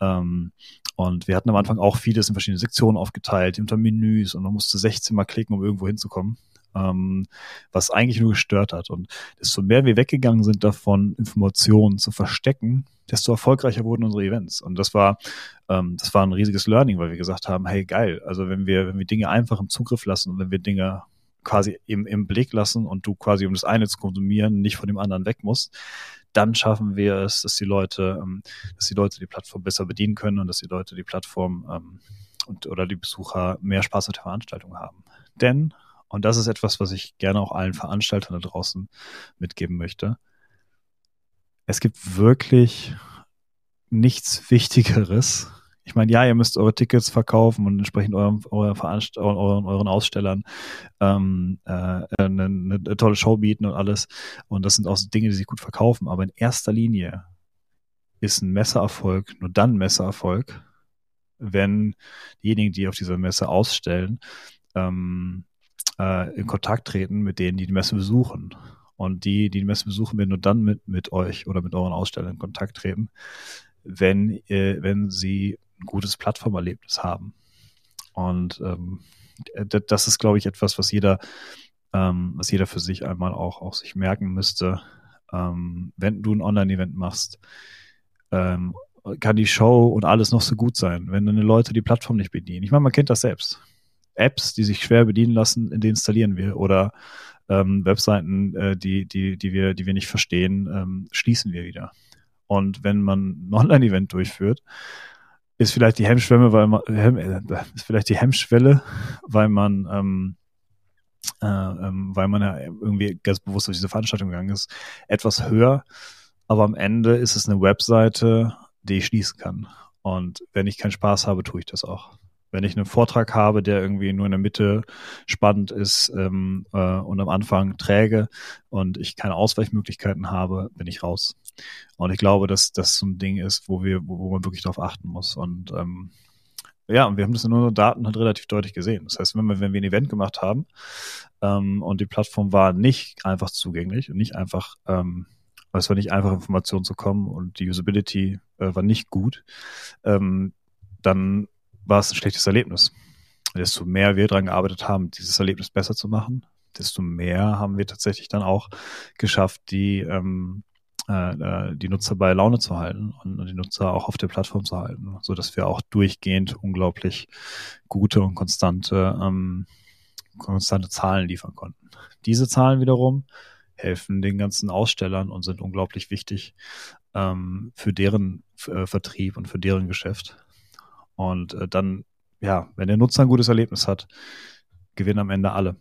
Ähm, und wir hatten am Anfang auch vieles in verschiedene Sektionen aufgeteilt, unter Menüs und man musste 16 Mal klicken, um irgendwo hinzukommen. Ähm, was eigentlich nur gestört hat. Und desto mehr wir weggegangen sind davon, Informationen zu verstecken, desto erfolgreicher wurden unsere Events. Und das war, ähm, das war ein riesiges Learning, weil wir gesagt haben, hey geil, also wenn wir, wenn wir Dinge einfach im Zugriff lassen und wenn wir Dinge quasi im, im Blick lassen und du quasi, um das eine zu konsumieren, nicht von dem anderen weg musst, dann schaffen wir es, dass die Leute, ähm, dass die Leute die Plattform besser bedienen können und dass die Leute die Plattform ähm, und oder die Besucher mehr Spaß mit der Veranstaltung haben. Denn, und das ist etwas, was ich gerne auch allen Veranstaltern da draußen mitgeben möchte, es gibt wirklich nichts Wichtigeres ich meine, ja, ihr müsst eure Tickets verkaufen und entsprechend eurem, euren, euren, euren Ausstellern ähm, äh, eine, eine, tolle Show bieten und alles. Und das sind auch so Dinge, die sich gut verkaufen. Aber in erster Linie ist ein Messeerfolg nur dann Messeerfolg, wenn diejenigen, die auf dieser Messe ausstellen, ähm, äh, in Kontakt treten mit denen, die die Messe besuchen. Und die, die die Messe besuchen, werden nur dann mit, mit euch oder mit euren Ausstellern in Kontakt treten, wenn, äh, wenn sie ein gutes Plattformerlebnis haben. Und ähm, das ist, glaube ich, etwas, was jeder, ähm, was jeder für sich einmal auch, auch sich merken müsste. Ähm, wenn du ein Online-Event machst, ähm, kann die Show und alles noch so gut sein, wenn deine Leute die Plattform nicht bedienen. Ich meine, man kennt das selbst. Apps, die sich schwer bedienen lassen, deinstallieren wir oder ähm, Webseiten, äh, die, die, die, wir, die wir nicht verstehen, ähm, schließen wir wieder. Und wenn man ein Online-Event durchführt, ist vielleicht die Hemmschwelle, weil man äh, ist vielleicht die Hemmschwelle, weil man ähm, äh, ähm, weil man ja irgendwie ganz bewusst durch diese Veranstaltung gegangen ist, etwas höher. Aber am Ende ist es eine Webseite, die ich schließen kann. Und wenn ich keinen Spaß habe, tue ich das auch wenn ich einen Vortrag habe, der irgendwie nur in der Mitte spannend ist ähm, äh, und am Anfang träge und ich keine Ausweichmöglichkeiten habe, bin ich raus. Und ich glaube, dass das so ein Ding ist, wo wir, wo, wo man wirklich darauf achten muss. Und ähm, ja, und wir haben das in unseren Daten halt relativ deutlich gesehen. Das heißt, wenn wir, wenn wir ein Event gemacht haben ähm, und die Plattform war nicht einfach zugänglich und nicht einfach, ähm, es war nicht einfach, Informationen zu kommen und die Usability äh, war nicht gut, ähm, dann war es ein schlechtes Erlebnis. Desto mehr wir daran gearbeitet haben, dieses Erlebnis besser zu machen, desto mehr haben wir tatsächlich dann auch geschafft, die, ähm, äh, äh die Nutzer bei Laune zu halten und, die Nutzer auch auf der Plattform zu halten, so dass wir auch durchgehend unglaublich gute und konstante, ähm, konstante Zahlen liefern konnten. Diese Zahlen wiederum helfen den ganzen Ausstellern und sind unglaublich wichtig ähm, für deren äh, Vertrieb und für deren Geschäft. Und äh, dann, ja, wenn der Nutzer ein gutes Erlebnis hat, gewinnen am Ende alle.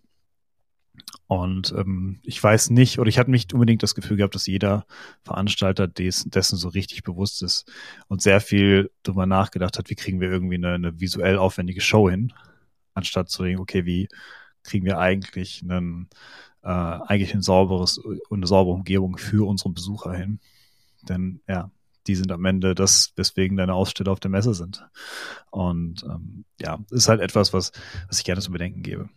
Und ähm, ich weiß nicht, oder ich hatte nicht unbedingt das Gefühl gehabt, dass jeder Veranstalter des, dessen so richtig bewusst ist und sehr viel darüber nachgedacht hat, wie kriegen wir irgendwie eine, eine visuell aufwendige Show hin, anstatt zu denken, okay, wie kriegen wir eigentlich einen, äh, eigentlich ein sauberes eine saubere Umgebung für unsere Besucher hin. Denn ja, die sind am Ende das, weswegen deine Aussteller auf der Messe sind. Und ähm, ja, ist halt etwas, was, was ich gerne zu bedenken gebe.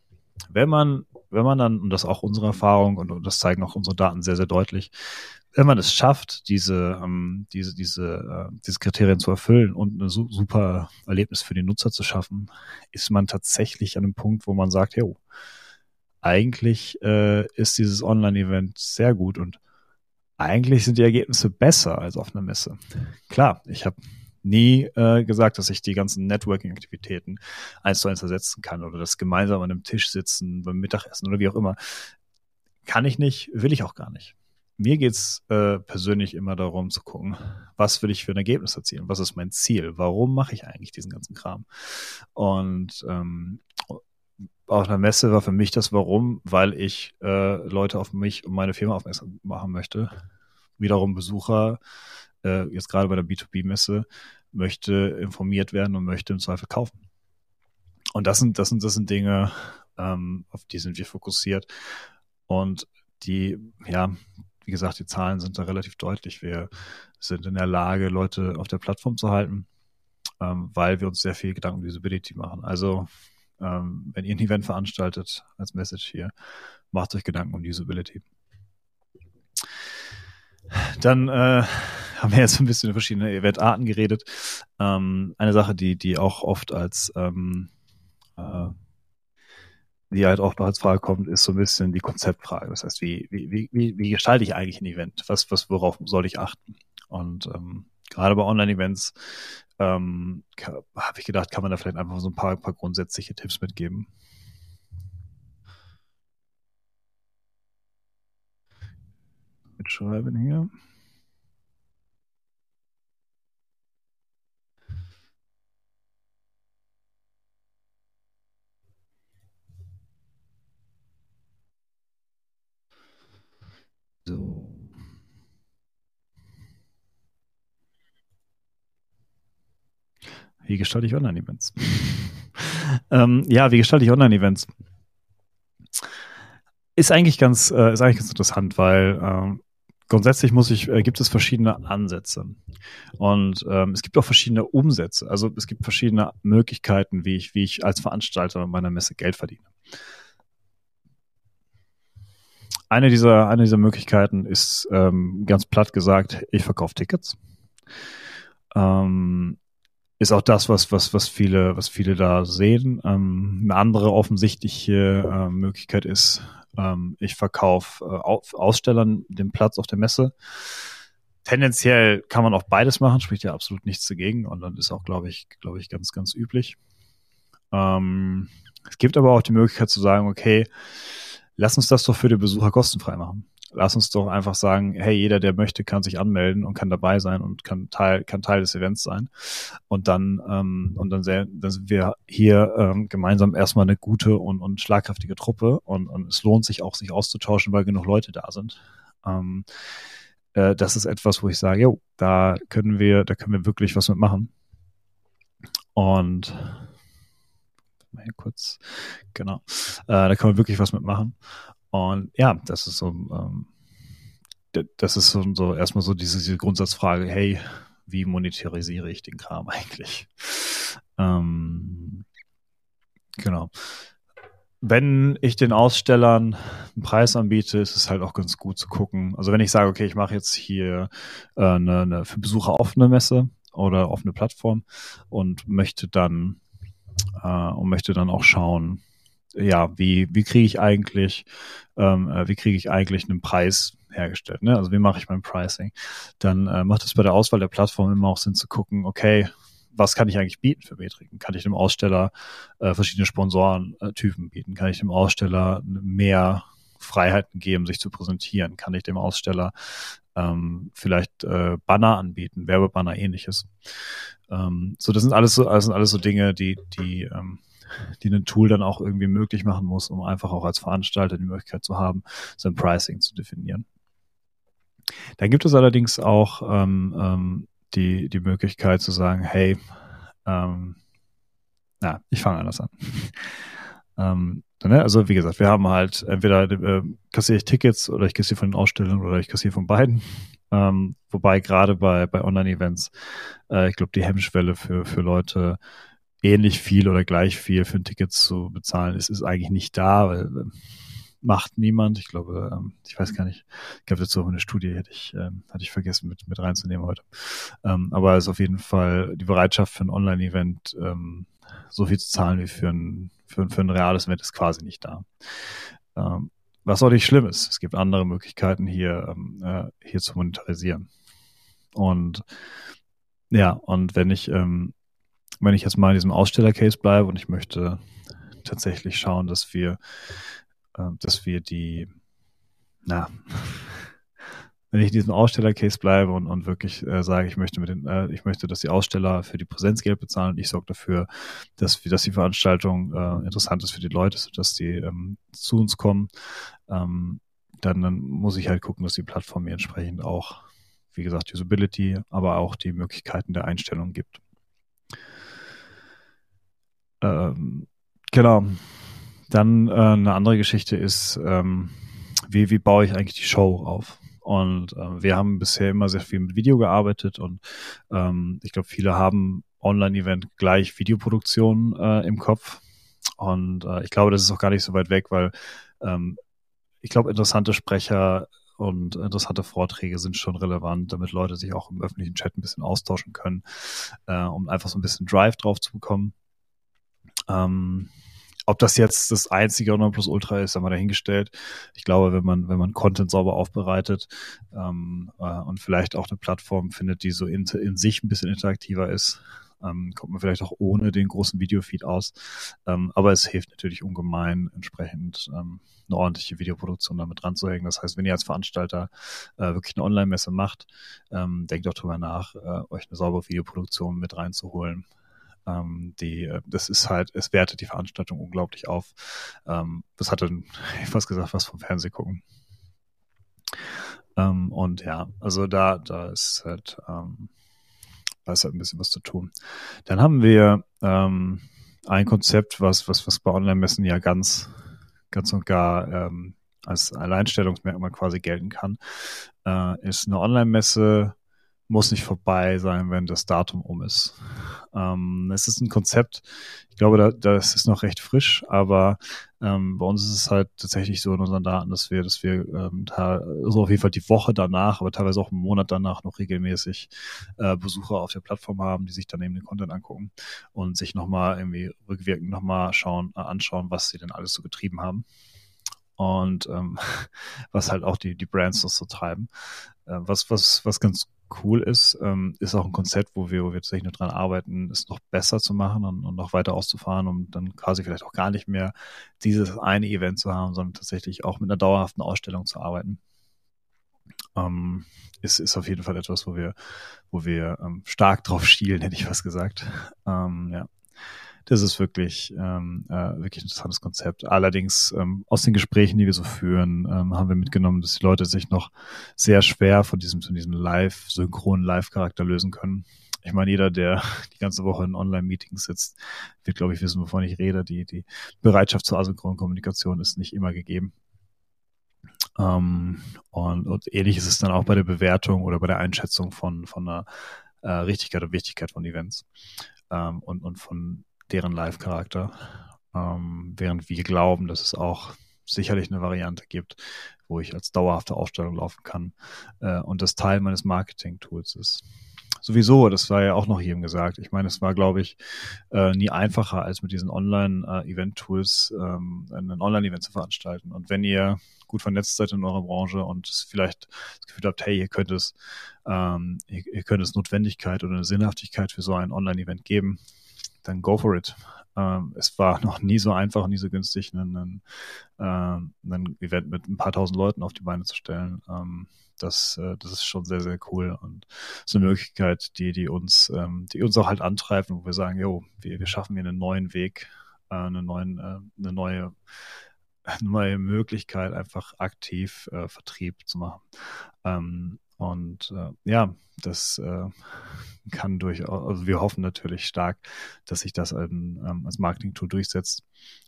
Wenn man, wenn man dann, und das auch unsere Erfahrung und, und das zeigen auch unsere Daten sehr, sehr deutlich, wenn man es schafft, diese, ähm, diese, diese, äh, diese Kriterien zu erfüllen und ein su super Erlebnis für den Nutzer zu schaffen, ist man tatsächlich an einem Punkt, wo man sagt, jo, eigentlich äh, ist dieses Online-Event sehr gut und eigentlich sind die Ergebnisse besser als auf einer Messe. Klar, ich habe nie äh, gesagt, dass ich die ganzen Networking-Aktivitäten eins zu eins ersetzen kann oder das gemeinsam an einem Tisch sitzen beim Mittagessen oder wie auch immer. Kann ich nicht, will ich auch gar nicht. Mir geht's äh, persönlich immer darum zu gucken, was will ich für ein Ergebnis erzielen, was ist mein Ziel, warum mache ich eigentlich diesen ganzen Kram. Und ähm, auf einer Messe war für mich das Warum, weil ich äh, Leute auf mich und meine Firma aufmerksam machen möchte. Wiederum Besucher, äh, jetzt gerade bei der B2B-Messe, möchte informiert werden und möchte im Zweifel kaufen. und das sind, das sind, das sind Dinge, ähm, auf die sind wir fokussiert. Und die, ja, wie gesagt, die Zahlen sind da relativ deutlich. Wir sind in der Lage, Leute auf der Plattform zu halten, ähm, weil wir uns sehr viel Gedanken um Usability machen. Also, ähm, wenn ihr ein Event veranstaltet, als Message hier, macht euch Gedanken um Usability. Dann äh, haben wir jetzt ein bisschen über verschiedene Eventarten geredet. Ähm, eine Sache, die, die auch oft als ähm, äh, die halt noch als Frage kommt, ist so ein bisschen die Konzeptfrage. Das heißt, wie, wie, wie, wie gestalte ich eigentlich ein Event? Was, was, worauf soll ich achten? Und ähm, gerade bei Online-Events ähm, habe ich gedacht, kann man da vielleicht einfach so ein paar, paar grundsätzliche Tipps mitgeben. Mitschreiben hier. Wie gestalte ich Online-Events? ähm, ja, wie gestalte ich Online-Events? Ist eigentlich ganz, äh, ist eigentlich ganz interessant, weil äh, grundsätzlich muss ich, äh, gibt es verschiedene Ansätze. Und ähm, es gibt auch verschiedene Umsätze. Also es gibt verschiedene Möglichkeiten, wie ich, wie ich als Veranstalter meiner Messe Geld verdiene. Eine dieser, eine dieser Möglichkeiten ist ähm, ganz platt gesagt, ich verkaufe Tickets. Ähm, ist auch das, was, was, was viele, was viele da sehen. Ähm, eine andere offensichtliche äh, Möglichkeit ist, ähm, ich verkaufe äh, Ausstellern den Platz auf der Messe. Tendenziell kann man auch beides machen, spricht ja absolut nichts dagegen und dann ist auch, glaube ich, glaube ich, ganz, ganz üblich. Ähm, es gibt aber auch die Möglichkeit zu sagen, okay, lass uns das doch für die Besucher kostenfrei machen. Lass uns doch einfach sagen, hey, jeder, der möchte, kann sich anmelden und kann dabei sein und kann Teil, kann Teil des Events sein. Und dann, ähm, und dann, sehr, dann sind wir hier ähm, gemeinsam erstmal eine gute und, und schlagkräftige Truppe und, und es lohnt sich auch, sich auszutauschen, weil genug Leute da sind. Ähm, äh, das ist etwas, wo ich sage, jo, da können wir, da können wir wirklich was mitmachen. Und mal hier kurz, genau. Äh, da kann man wirklich was mitmachen. Und ja, das ist so, ähm, das ist so, so erstmal so diese, diese Grundsatzfrage, hey, wie monetarisiere ich den Kram eigentlich? Ähm, genau. Wenn ich den Ausstellern einen Preis anbiete, ist es halt auch ganz gut zu gucken. Also wenn ich sage, okay, ich mache jetzt hier äh, eine, eine für Besucher offene Messe oder offene Plattform und möchte dann äh, und möchte dann auch schauen, ja, wie, wie kriege ich eigentlich, ähm, äh, wie kriege ich eigentlich einen Preis hergestellt, ne? Also wie mache ich mein Pricing? Dann äh, macht es bei der Auswahl der Plattform immer auch Sinn zu gucken, okay, was kann ich eigentlich bieten für Metriken? Kann ich dem Aussteller äh, verschiedene Sponsorentypen bieten? Kann ich dem Aussteller mehr Freiheiten geben, sich zu präsentieren? Kann ich dem Aussteller ähm, vielleicht äh, Banner anbieten, Werbebanner, ähnliches? Ähm, so, das sind alles so, das sind alles so Dinge, die, die, ähm, die ein Tool dann auch irgendwie möglich machen muss, um einfach auch als Veranstalter die Möglichkeit zu haben, sein Pricing zu definieren. Dann gibt es allerdings auch ähm, ähm, die, die Möglichkeit zu sagen, hey, ähm, na, ich fange anders an. ähm, ne? Also wie gesagt, wir haben halt entweder äh, kassiere ich Tickets oder ich kassiere von den Ausstellungen oder ich kassiere von beiden. Ähm, wobei gerade bei, bei Online-Events, äh, ich glaube, die Hemmschwelle für, für Leute ähnlich viel oder gleich viel für ein Ticket zu bezahlen ist, ist eigentlich nicht da, weil äh, macht niemand. Ich glaube, ähm, ich weiß gar nicht, ich glaube, dazu auch eine Studie hätte ich, ähm, hatte ich vergessen mit, mit reinzunehmen heute. Ähm, aber es ist auf jeden Fall die Bereitschaft für ein Online-Event, ähm, so viel zu zahlen wie für ein, für, für ein reales Event ist quasi nicht da. Ähm, was auch nicht schlimm ist. Es gibt andere Möglichkeiten hier, ähm, äh, hier zu monetarisieren. Und ja, und wenn ich, ähm, wenn ich jetzt mal in diesem Aussteller-Case bleibe und ich möchte tatsächlich schauen, dass wir äh, dass wir die, na, wenn ich in diesem Aussteller-Case bleibe und, und wirklich äh, sage, ich möchte mit den, äh, ich möchte, dass die Aussteller für die Präsenzgeld bezahlen und ich sorge dafür, dass, dass die Veranstaltung äh, interessant ist für die Leute, sodass die ähm, zu uns kommen, ähm, dann, dann muss ich halt gucken, dass die Plattform mir entsprechend auch, wie gesagt, Usability, aber auch die Möglichkeiten der Einstellung gibt. Ähm, genau. Dann äh, eine andere Geschichte ist, ähm, wie, wie baue ich eigentlich die Show auf? Und äh, wir haben bisher immer sehr viel mit Video gearbeitet und ähm, ich glaube, viele haben Online-Event gleich Videoproduktion äh, im Kopf. Und äh, ich glaube, das ist auch gar nicht so weit weg, weil ähm, ich glaube, interessante Sprecher und interessante Vorträge sind schon relevant, damit Leute sich auch im öffentlichen Chat ein bisschen austauschen können, äh, um einfach so ein bisschen Drive drauf zu bekommen. Ähm, ob das jetzt das einzige Ultra ist, haben wir dahingestellt. Ich glaube, wenn man, wenn man Content sauber aufbereitet ähm, äh, und vielleicht auch eine Plattform findet, die so in, in sich ein bisschen interaktiver ist, ähm, kommt man vielleicht auch ohne den großen Videofeed aus. Ähm, aber es hilft natürlich ungemein, entsprechend ähm, eine ordentliche Videoproduktion damit dran zu hängen. Das heißt, wenn ihr als Veranstalter äh, wirklich eine Online-Messe macht, ähm, denkt auch drüber nach, äh, euch eine saubere Videoproduktion mit reinzuholen. Ähm, die, äh, das ist halt, es wertet die Veranstaltung unglaublich auf. Ähm, das hatte, ich fast gesagt, was vom Fernseh gucken. Ähm, und ja, also da, da ist halt, ähm, da ist halt ein bisschen was zu tun. Dann haben wir ähm, ein Konzept, was, was, was bei Online-Messen ja ganz, ganz und gar ähm, als Alleinstellungsmerkmal quasi gelten kann, äh, ist eine Online-Messe muss nicht vorbei sein, wenn das Datum um ist. Ähm, es ist ein Konzept, ich glaube, da, das ist noch recht frisch, aber ähm, bei uns ist es halt tatsächlich so in unseren Daten, dass wir, dass wir ähm, so auf jeden Fall die Woche danach, aber teilweise auch einen Monat danach noch regelmäßig äh, Besucher auf der Plattform haben, die sich dann eben den Content angucken und sich nochmal irgendwie rückwirkend nochmal schauen, äh, anschauen, was sie denn alles so getrieben haben und ähm, was halt auch die, die Brands noch so treiben. Äh, was, was, was ganz cool ist, ähm, ist auch ein Konzept, wo wir, wo wir tatsächlich noch dran arbeiten, es noch besser zu machen und, und noch weiter auszufahren, um dann quasi vielleicht auch gar nicht mehr dieses eine Event zu haben, sondern tatsächlich auch mit einer dauerhaften Ausstellung zu arbeiten. Ähm, ist, ist auf jeden Fall etwas, wo wir, wo wir ähm, stark drauf schielen, hätte ich was gesagt. Ähm, ja das ist wirklich, ähm, äh, wirklich ein interessantes Konzept. Allerdings ähm, aus den Gesprächen, die wir so führen, ähm, haben wir mitgenommen, dass die Leute sich noch sehr schwer von diesem, von diesem Live, synchronen Live-Charakter lösen können. Ich meine, jeder, der die ganze Woche in Online-Meetings sitzt, wird, glaube ich, wissen, wovon ich rede. Die, die Bereitschaft zur asynchronen Kommunikation ist nicht immer gegeben. Ähm, und, und ähnlich ist es dann auch bei der Bewertung oder bei der Einschätzung von, von einer äh, Richtigkeit und Wichtigkeit von Events ähm, und, und von deren Live-Charakter. Ähm, während wir glauben, dass es auch sicherlich eine Variante gibt, wo ich als dauerhafte Ausstellung laufen kann äh, und das Teil meines Marketing-Tools ist. Sowieso, das war ja auch noch jedem gesagt. Ich meine, es war, glaube ich, äh, nie einfacher, als mit diesen Online-Event-Tools äh, ähm, ein Online-Event zu veranstalten. Und wenn ihr gut vernetzt seid in eurer Branche und vielleicht das Gefühl habt, hey, ihr könnt es, ähm, ihr, ihr könnt es Notwendigkeit oder eine Sinnhaftigkeit für so ein Online-Event geben, dann go for it. Ähm, es war noch nie so einfach, nie so günstig, einen, äh, ein Event mit ein paar tausend Leuten auf die Beine zu stellen. Ähm, das, äh, das ist schon sehr, sehr cool und so eine Möglichkeit, die, die uns, ähm, die uns auch halt antreibt, wo wir sagen, jo, wir, wir schaffen hier einen neuen Weg, äh, einen neuen, äh, eine neue neue Möglichkeit, einfach aktiv äh, Vertrieb zu machen. Ähm, und äh, ja, das äh, kann durchaus, also wir hoffen natürlich stark, dass sich das ein, ähm, als Marketing-Tool durchsetzt.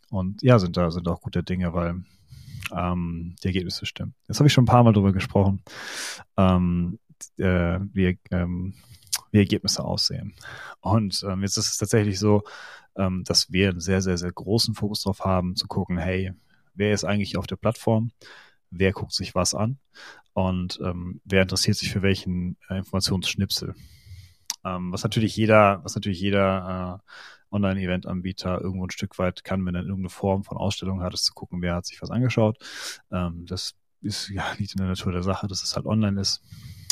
Und ja, sind da sind auch gute Dinge, weil ähm, die Ergebnisse stimmen. Jetzt habe ich schon ein paar Mal darüber gesprochen, ähm, äh, wie, ähm, wie Ergebnisse aussehen. Und ähm, jetzt ist es tatsächlich so, ähm, dass wir einen sehr, sehr, sehr großen Fokus darauf haben, zu gucken, hey, wer ist eigentlich auf der Plattform? wer guckt sich was an und ähm, wer interessiert sich für welchen äh, Informationsschnipsel. Ähm, was natürlich jeder, was natürlich jeder äh, Online-Event-Anbieter irgendwo ein Stück weit kann, wenn er irgendeine Form von Ausstellung hat, ist zu gucken, wer hat sich was angeschaut. Ähm, das ist ja nicht in der Natur der Sache, dass es halt online ist.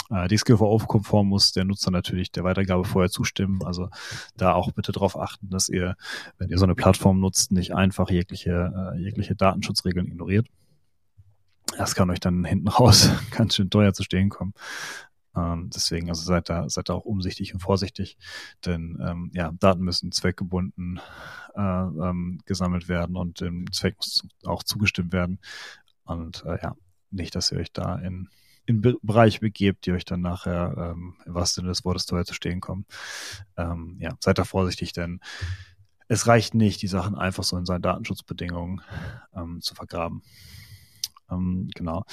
Äh, DSGVO-konform muss der Nutzer natürlich der Weitergabe vorher zustimmen. Also da auch bitte darauf achten, dass ihr, wenn ihr so eine Plattform nutzt, nicht einfach jegliche, äh, jegliche Datenschutzregeln ignoriert. Das kann euch dann hinten raus ganz schön teuer zu stehen kommen. Ähm, deswegen, also seid da, seid da auch umsichtig und vorsichtig, denn ähm, ja, Daten müssen zweckgebunden äh, ähm, gesammelt werden und dem Zweck muss auch zugestimmt werden. Und äh, ja, nicht, dass ihr euch da in, in Be Bereiche begebt, die euch dann nachher, ähm, was denn des Wortes teuer zu stehen kommen. Ähm, ja, seid da vorsichtig, denn es reicht nicht, die Sachen einfach so in seinen Datenschutzbedingungen ähm, zu vergraben. Ähm, genau.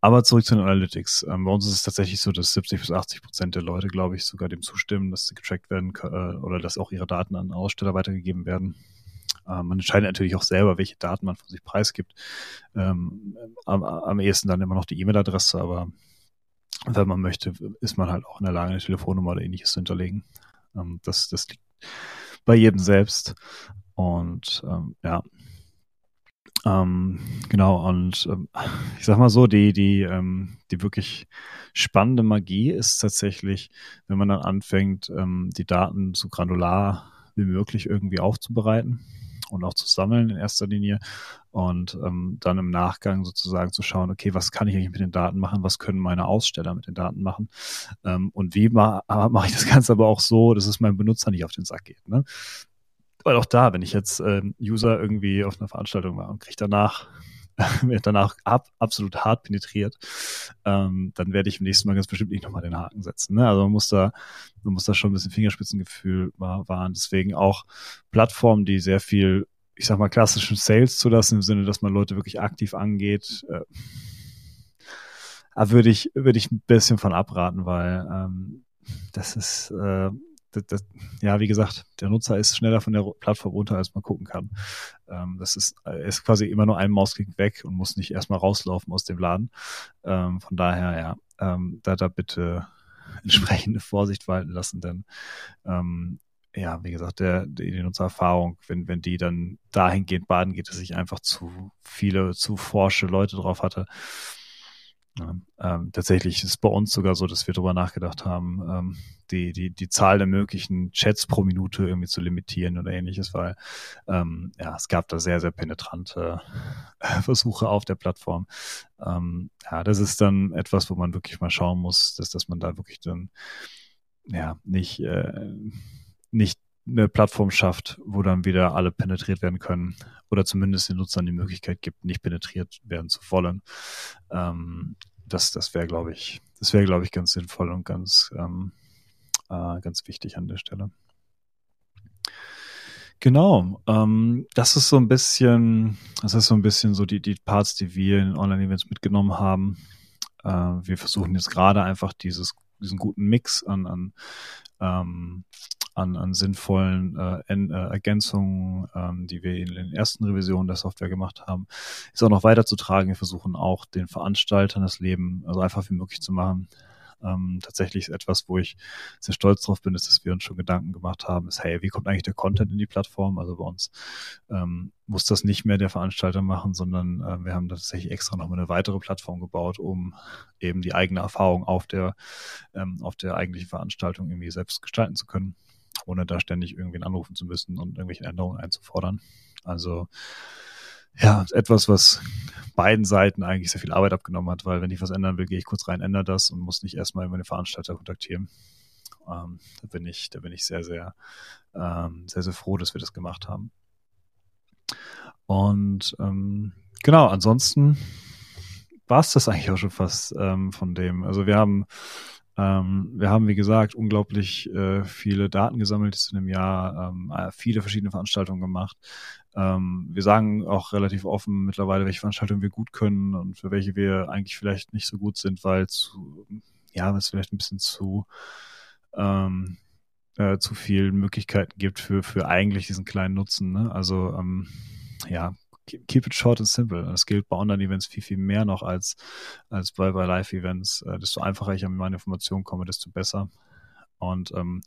Aber zurück zu den Analytics. Ähm, bei uns ist es tatsächlich so, dass 70 bis 80 Prozent der Leute, glaube ich, sogar dem zustimmen, dass sie getrackt werden äh, oder dass auch ihre Daten an Aussteller weitergegeben werden. Ähm, man entscheidet natürlich auch selber, welche Daten man von sich preisgibt. Ähm, am, am ehesten dann immer noch die E-Mail-Adresse, aber wenn man möchte, ist man halt auch in der Lage, eine Telefonnummer oder ähnliches zu hinterlegen. Ähm, das, das liegt bei jedem selbst. Und ähm, ja, ähm, genau, und ähm, ich sag mal so, die, die, ähm, die wirklich spannende Magie ist tatsächlich, wenn man dann anfängt, ähm, die Daten so granular wie möglich irgendwie aufzubereiten und auch zu sammeln in erster Linie und ähm, dann im Nachgang sozusagen zu schauen, okay, was kann ich eigentlich mit den Daten machen, was können meine Aussteller mit den Daten machen ähm, und wie ma mache ich das Ganze aber auch so, dass es meinem Benutzer nicht auf den Sack geht. Ne? Weil auch da, wenn ich jetzt ähm, User irgendwie auf einer Veranstaltung war und kriege danach wird danach ab, absolut hart penetriert, ähm, dann werde ich im nächsten Mal ganz bestimmt nicht nochmal den Haken setzen. Ne? Also man muss da, man muss da schon ein bisschen Fingerspitzengefühl wahren. Deswegen auch Plattformen, die sehr viel, ich sag mal, klassischen Sales zulassen, im Sinne, dass man Leute wirklich aktiv angeht, äh, würde ich, würde ich ein bisschen von abraten, weil ähm, das ist äh, das, das, ja, wie gesagt, der Nutzer ist schneller von der Plattform runter, als man gucken kann. Ähm, das ist, ist quasi immer nur ein Mausklick weg und muss nicht erstmal rauslaufen aus dem Laden. Ähm, von daher, ja, ähm, da, da bitte entsprechende Vorsicht walten lassen, denn ähm, ja, wie gesagt, der, die, Nutzererfahrung, wenn, wenn die dann dahingehend baden geht, dass ich einfach zu viele, zu forsche Leute drauf hatte, ähm, tatsächlich ist bei uns sogar so, dass wir darüber nachgedacht haben, ähm, die, die, die Zahl der möglichen Chats pro Minute irgendwie zu limitieren oder ähnliches, weil ähm, ja, es gab da sehr, sehr penetrante äh, Versuche auf der Plattform. Ähm, ja, das ist dann etwas, wo man wirklich mal schauen muss, dass, dass man da wirklich dann ja nicht, äh, nicht eine Plattform schafft, wo dann wieder alle penetriert werden können oder zumindest den Nutzern die Möglichkeit gibt, nicht penetriert werden zu wollen. Ähm, das das wäre, glaube ich, das wäre, glaube ich, ganz sinnvoll und ganz, ähm, äh, ganz wichtig an der Stelle. Genau, ähm, das ist so ein bisschen, das ist so ein bisschen so die, die Parts, die wir in Online-Events mitgenommen haben. Äh, wir versuchen jetzt gerade einfach dieses, diesen guten Mix an, an ähm, an, an sinnvollen äh, äh, Ergänzungen, ähm, die wir in den ersten Revisionen der Software gemacht haben, ist auch noch weiterzutragen. Wir versuchen auch den Veranstaltern das Leben so einfach wie möglich zu machen. Ähm, tatsächlich etwas, wo ich sehr stolz drauf bin, ist, dass wir uns schon Gedanken gemacht haben, ist, hey, wie kommt eigentlich der Content in die Plattform? Also bei uns ähm, muss das nicht mehr der Veranstalter machen, sondern äh, wir haben tatsächlich extra nochmal eine weitere Plattform gebaut, um eben die eigene Erfahrung auf der, ähm, auf der eigentlichen Veranstaltung irgendwie selbst gestalten zu können ohne da ständig irgendwen anrufen zu müssen und irgendwelche Änderungen einzufordern. Also ja, etwas, was beiden Seiten eigentlich sehr viel Arbeit abgenommen hat, weil wenn ich was ändern will, gehe ich kurz rein, ändere das und muss nicht erstmal meine Veranstalter kontaktieren. Ähm, da bin ich, da bin ich sehr, sehr, ähm, sehr, sehr froh, dass wir das gemacht haben. Und ähm, genau, ansonsten war es das eigentlich auch schon fast ähm, von dem. Also wir haben ähm, wir haben, wie gesagt, unglaublich äh, viele Daten gesammelt in einem Jahr, ähm, äh, viele verschiedene Veranstaltungen gemacht. Ähm, wir sagen auch relativ offen mittlerweile, welche Veranstaltungen wir gut können und für welche wir eigentlich vielleicht nicht so gut sind, weil zu, ja, es vielleicht ein bisschen zu ähm, äh, zu viele Möglichkeiten gibt für, für eigentlich diesen kleinen Nutzen. Ne? Also ähm, ja, keep it short and simple. Das gilt bei Online-Events viel, viel mehr noch als, als bei, bei Live-Events. Äh, desto einfacher ich an meine Informationen komme, desto besser. Und ähm,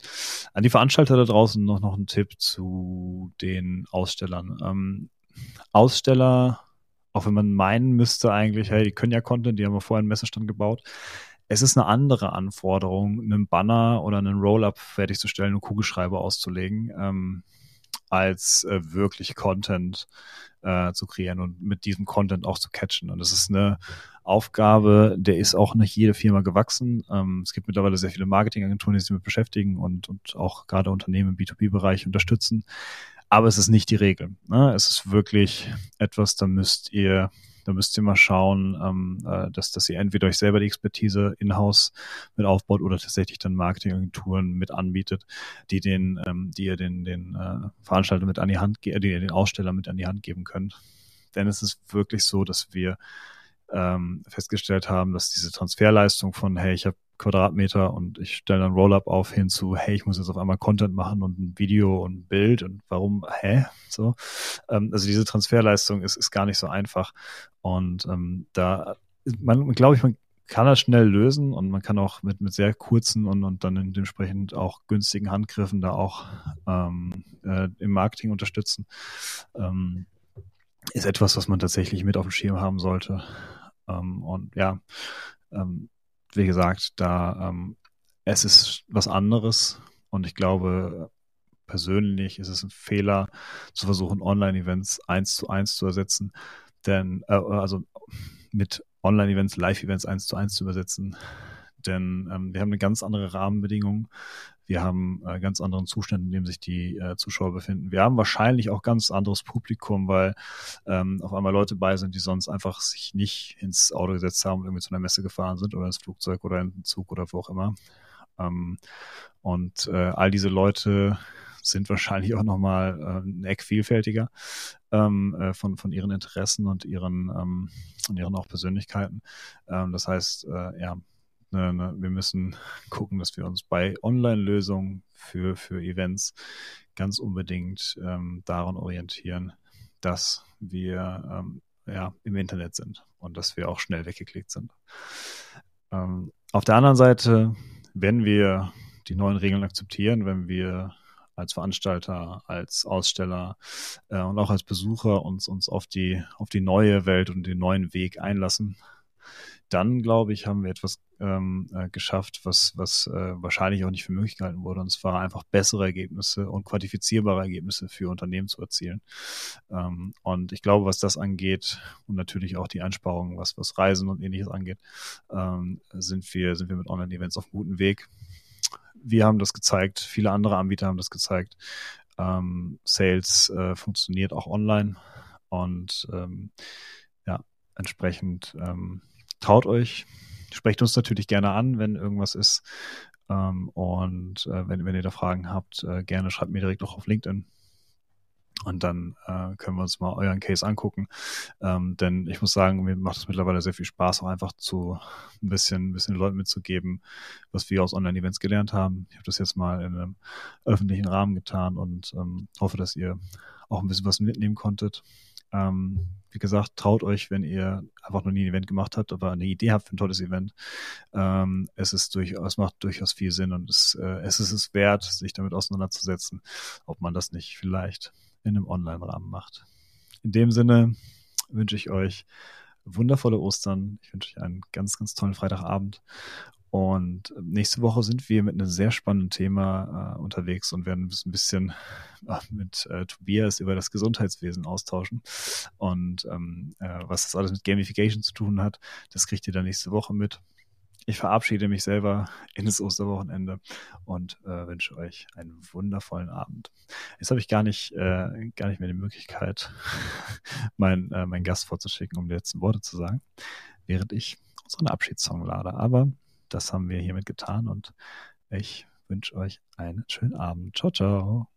an die Veranstalter da draußen noch, noch ein Tipp zu den Ausstellern. Ähm, Aussteller, auch wenn man meinen müsste eigentlich, hey, die können ja Content, die haben wir vorher einen Messestand gebaut. Es ist eine andere Anforderung, einen Banner oder einen Roll-Up fertigzustellen und Kugelschreiber auszulegen, ähm, als äh, wirklich Content äh, zu kreieren und mit diesem Content auch zu catchen. Und das ist eine Aufgabe, der ist auch nicht jede Firma gewachsen. Ähm, es gibt mittlerweile sehr viele Marketingagenturen, die sich damit beschäftigen und, und auch gerade Unternehmen im B2B-Bereich unterstützen. Aber es ist nicht die Regel. Ne? Es ist wirklich etwas, da müsst ihr Da müsst ihr mal schauen, ähm, äh, dass, dass ihr entweder euch selber die Expertise in-house mit aufbaut oder tatsächlich dann Marketingagenturen mit anbietet, die den, ähm, die ihr den, den äh, Veranstalter mit an die Hand, die ihr den Aussteller mit an die Hand geben könnt. Denn es ist wirklich so, dass wir ähm, festgestellt haben, dass diese Transferleistung von, hey, ich habe Quadratmeter und ich stelle dann Rollup auf hinzu, hey, ich muss jetzt auf einmal Content machen und ein Video und ein Bild und warum, hä? So. Ähm, also diese Transferleistung ist, ist gar nicht so einfach. Und ähm, da, man, glaube ich, man kann das schnell lösen und man kann auch mit, mit sehr kurzen und, und dann dementsprechend auch günstigen Handgriffen da auch ähm, äh, im Marketing unterstützen. Ähm, ist etwas, was man tatsächlich mit auf dem Schirm haben sollte. Ähm, und ja, ähm, wie gesagt, da ähm, es ist was anderes und ich glaube, persönlich ist es ein Fehler, zu versuchen, Online-Events eins zu eins zu ersetzen, denn äh, also mit Online-Events, Live-Events eins zu eins zu übersetzen, denn ähm, wir haben eine ganz andere Rahmenbedingung. Wir haben äh, ganz anderen Zustand, in dem sich die äh, Zuschauer befinden. Wir haben wahrscheinlich auch ganz anderes Publikum, weil ähm, auf einmal Leute bei sind, die sonst einfach sich nicht ins Auto gesetzt haben und irgendwie zu einer Messe gefahren sind oder ins Flugzeug oder in den Zug oder wo auch immer. Ähm, und äh, all diese Leute sind wahrscheinlich auch nochmal äh, ein Eck vielfältiger ähm, äh, von, von ihren Interessen und ihren, ähm, und ihren auch Persönlichkeiten. Ähm, das heißt, äh, ja, Ne, ne, wir müssen gucken, dass wir uns bei Online-Lösungen für, für Events ganz unbedingt ähm, daran orientieren, dass wir ähm, ja, im Internet sind und dass wir auch schnell weggeklickt sind. Ähm, auf der anderen Seite, wenn wir die neuen Regeln akzeptieren, wenn wir als Veranstalter, als Aussteller äh, und auch als Besucher uns, uns auf, die, auf die neue Welt und den neuen Weg einlassen, dann glaube ich, haben wir etwas ähm, äh, geschafft, was, was äh, wahrscheinlich auch nicht für möglich gehalten wurde. Und zwar einfach bessere Ergebnisse und quantifizierbare Ergebnisse für Unternehmen zu erzielen. Ähm, und ich glaube, was das angeht und natürlich auch die Einsparungen, was, was Reisen und ähnliches angeht, ähm, sind wir, sind wir mit Online-Events auf einem guten Weg. Wir haben das gezeigt, viele andere Anbieter haben das gezeigt. Ähm, Sales äh, funktioniert auch online und ähm, ja, entsprechend ähm, traut euch, sprecht uns natürlich gerne an, wenn irgendwas ist. Ähm, und äh, wenn, wenn ihr da Fragen habt, äh, gerne schreibt mir direkt auch auf LinkedIn. Und dann äh, können wir uns mal euren Case angucken. Ähm, denn ich muss sagen, mir macht es mittlerweile sehr viel Spaß, auch einfach zu ein bisschen, ein bisschen Leuten mitzugeben, was wir aus Online-Events gelernt haben. Ich habe das jetzt mal in einem öffentlichen Rahmen getan und ähm, hoffe, dass ihr auch ein bisschen was mitnehmen konntet. Ähm, wie gesagt, traut euch, wenn ihr einfach noch nie ein Event gemacht habt, aber eine Idee habt für ein tolles Event. Ähm, es ist durchaus, macht durchaus viel Sinn und es, äh, es ist es wert, sich damit auseinanderzusetzen, ob man das nicht vielleicht in einem Online-Rahmen macht. In dem Sinne wünsche ich euch wundervolle Ostern. Ich wünsche euch einen ganz, ganz tollen Freitagabend und nächste Woche sind wir mit einem sehr spannenden Thema äh, unterwegs und werden ein bisschen äh, mit äh, Tobias über das Gesundheitswesen austauschen. Und ähm, äh, was das alles mit Gamification zu tun hat, das kriegt ihr dann nächste Woche mit. Ich verabschiede mich selber in das Osterwochenende und äh, wünsche euch einen wundervollen Abend. Jetzt habe ich gar nicht, äh, gar nicht mehr die Möglichkeit, meinen mein Gast vorzuschicken, um die letzten Worte zu sagen, während ich unseren Abschiedssong lade. Aber das haben wir hiermit getan und ich wünsche euch einen schönen Abend. Ciao, ciao.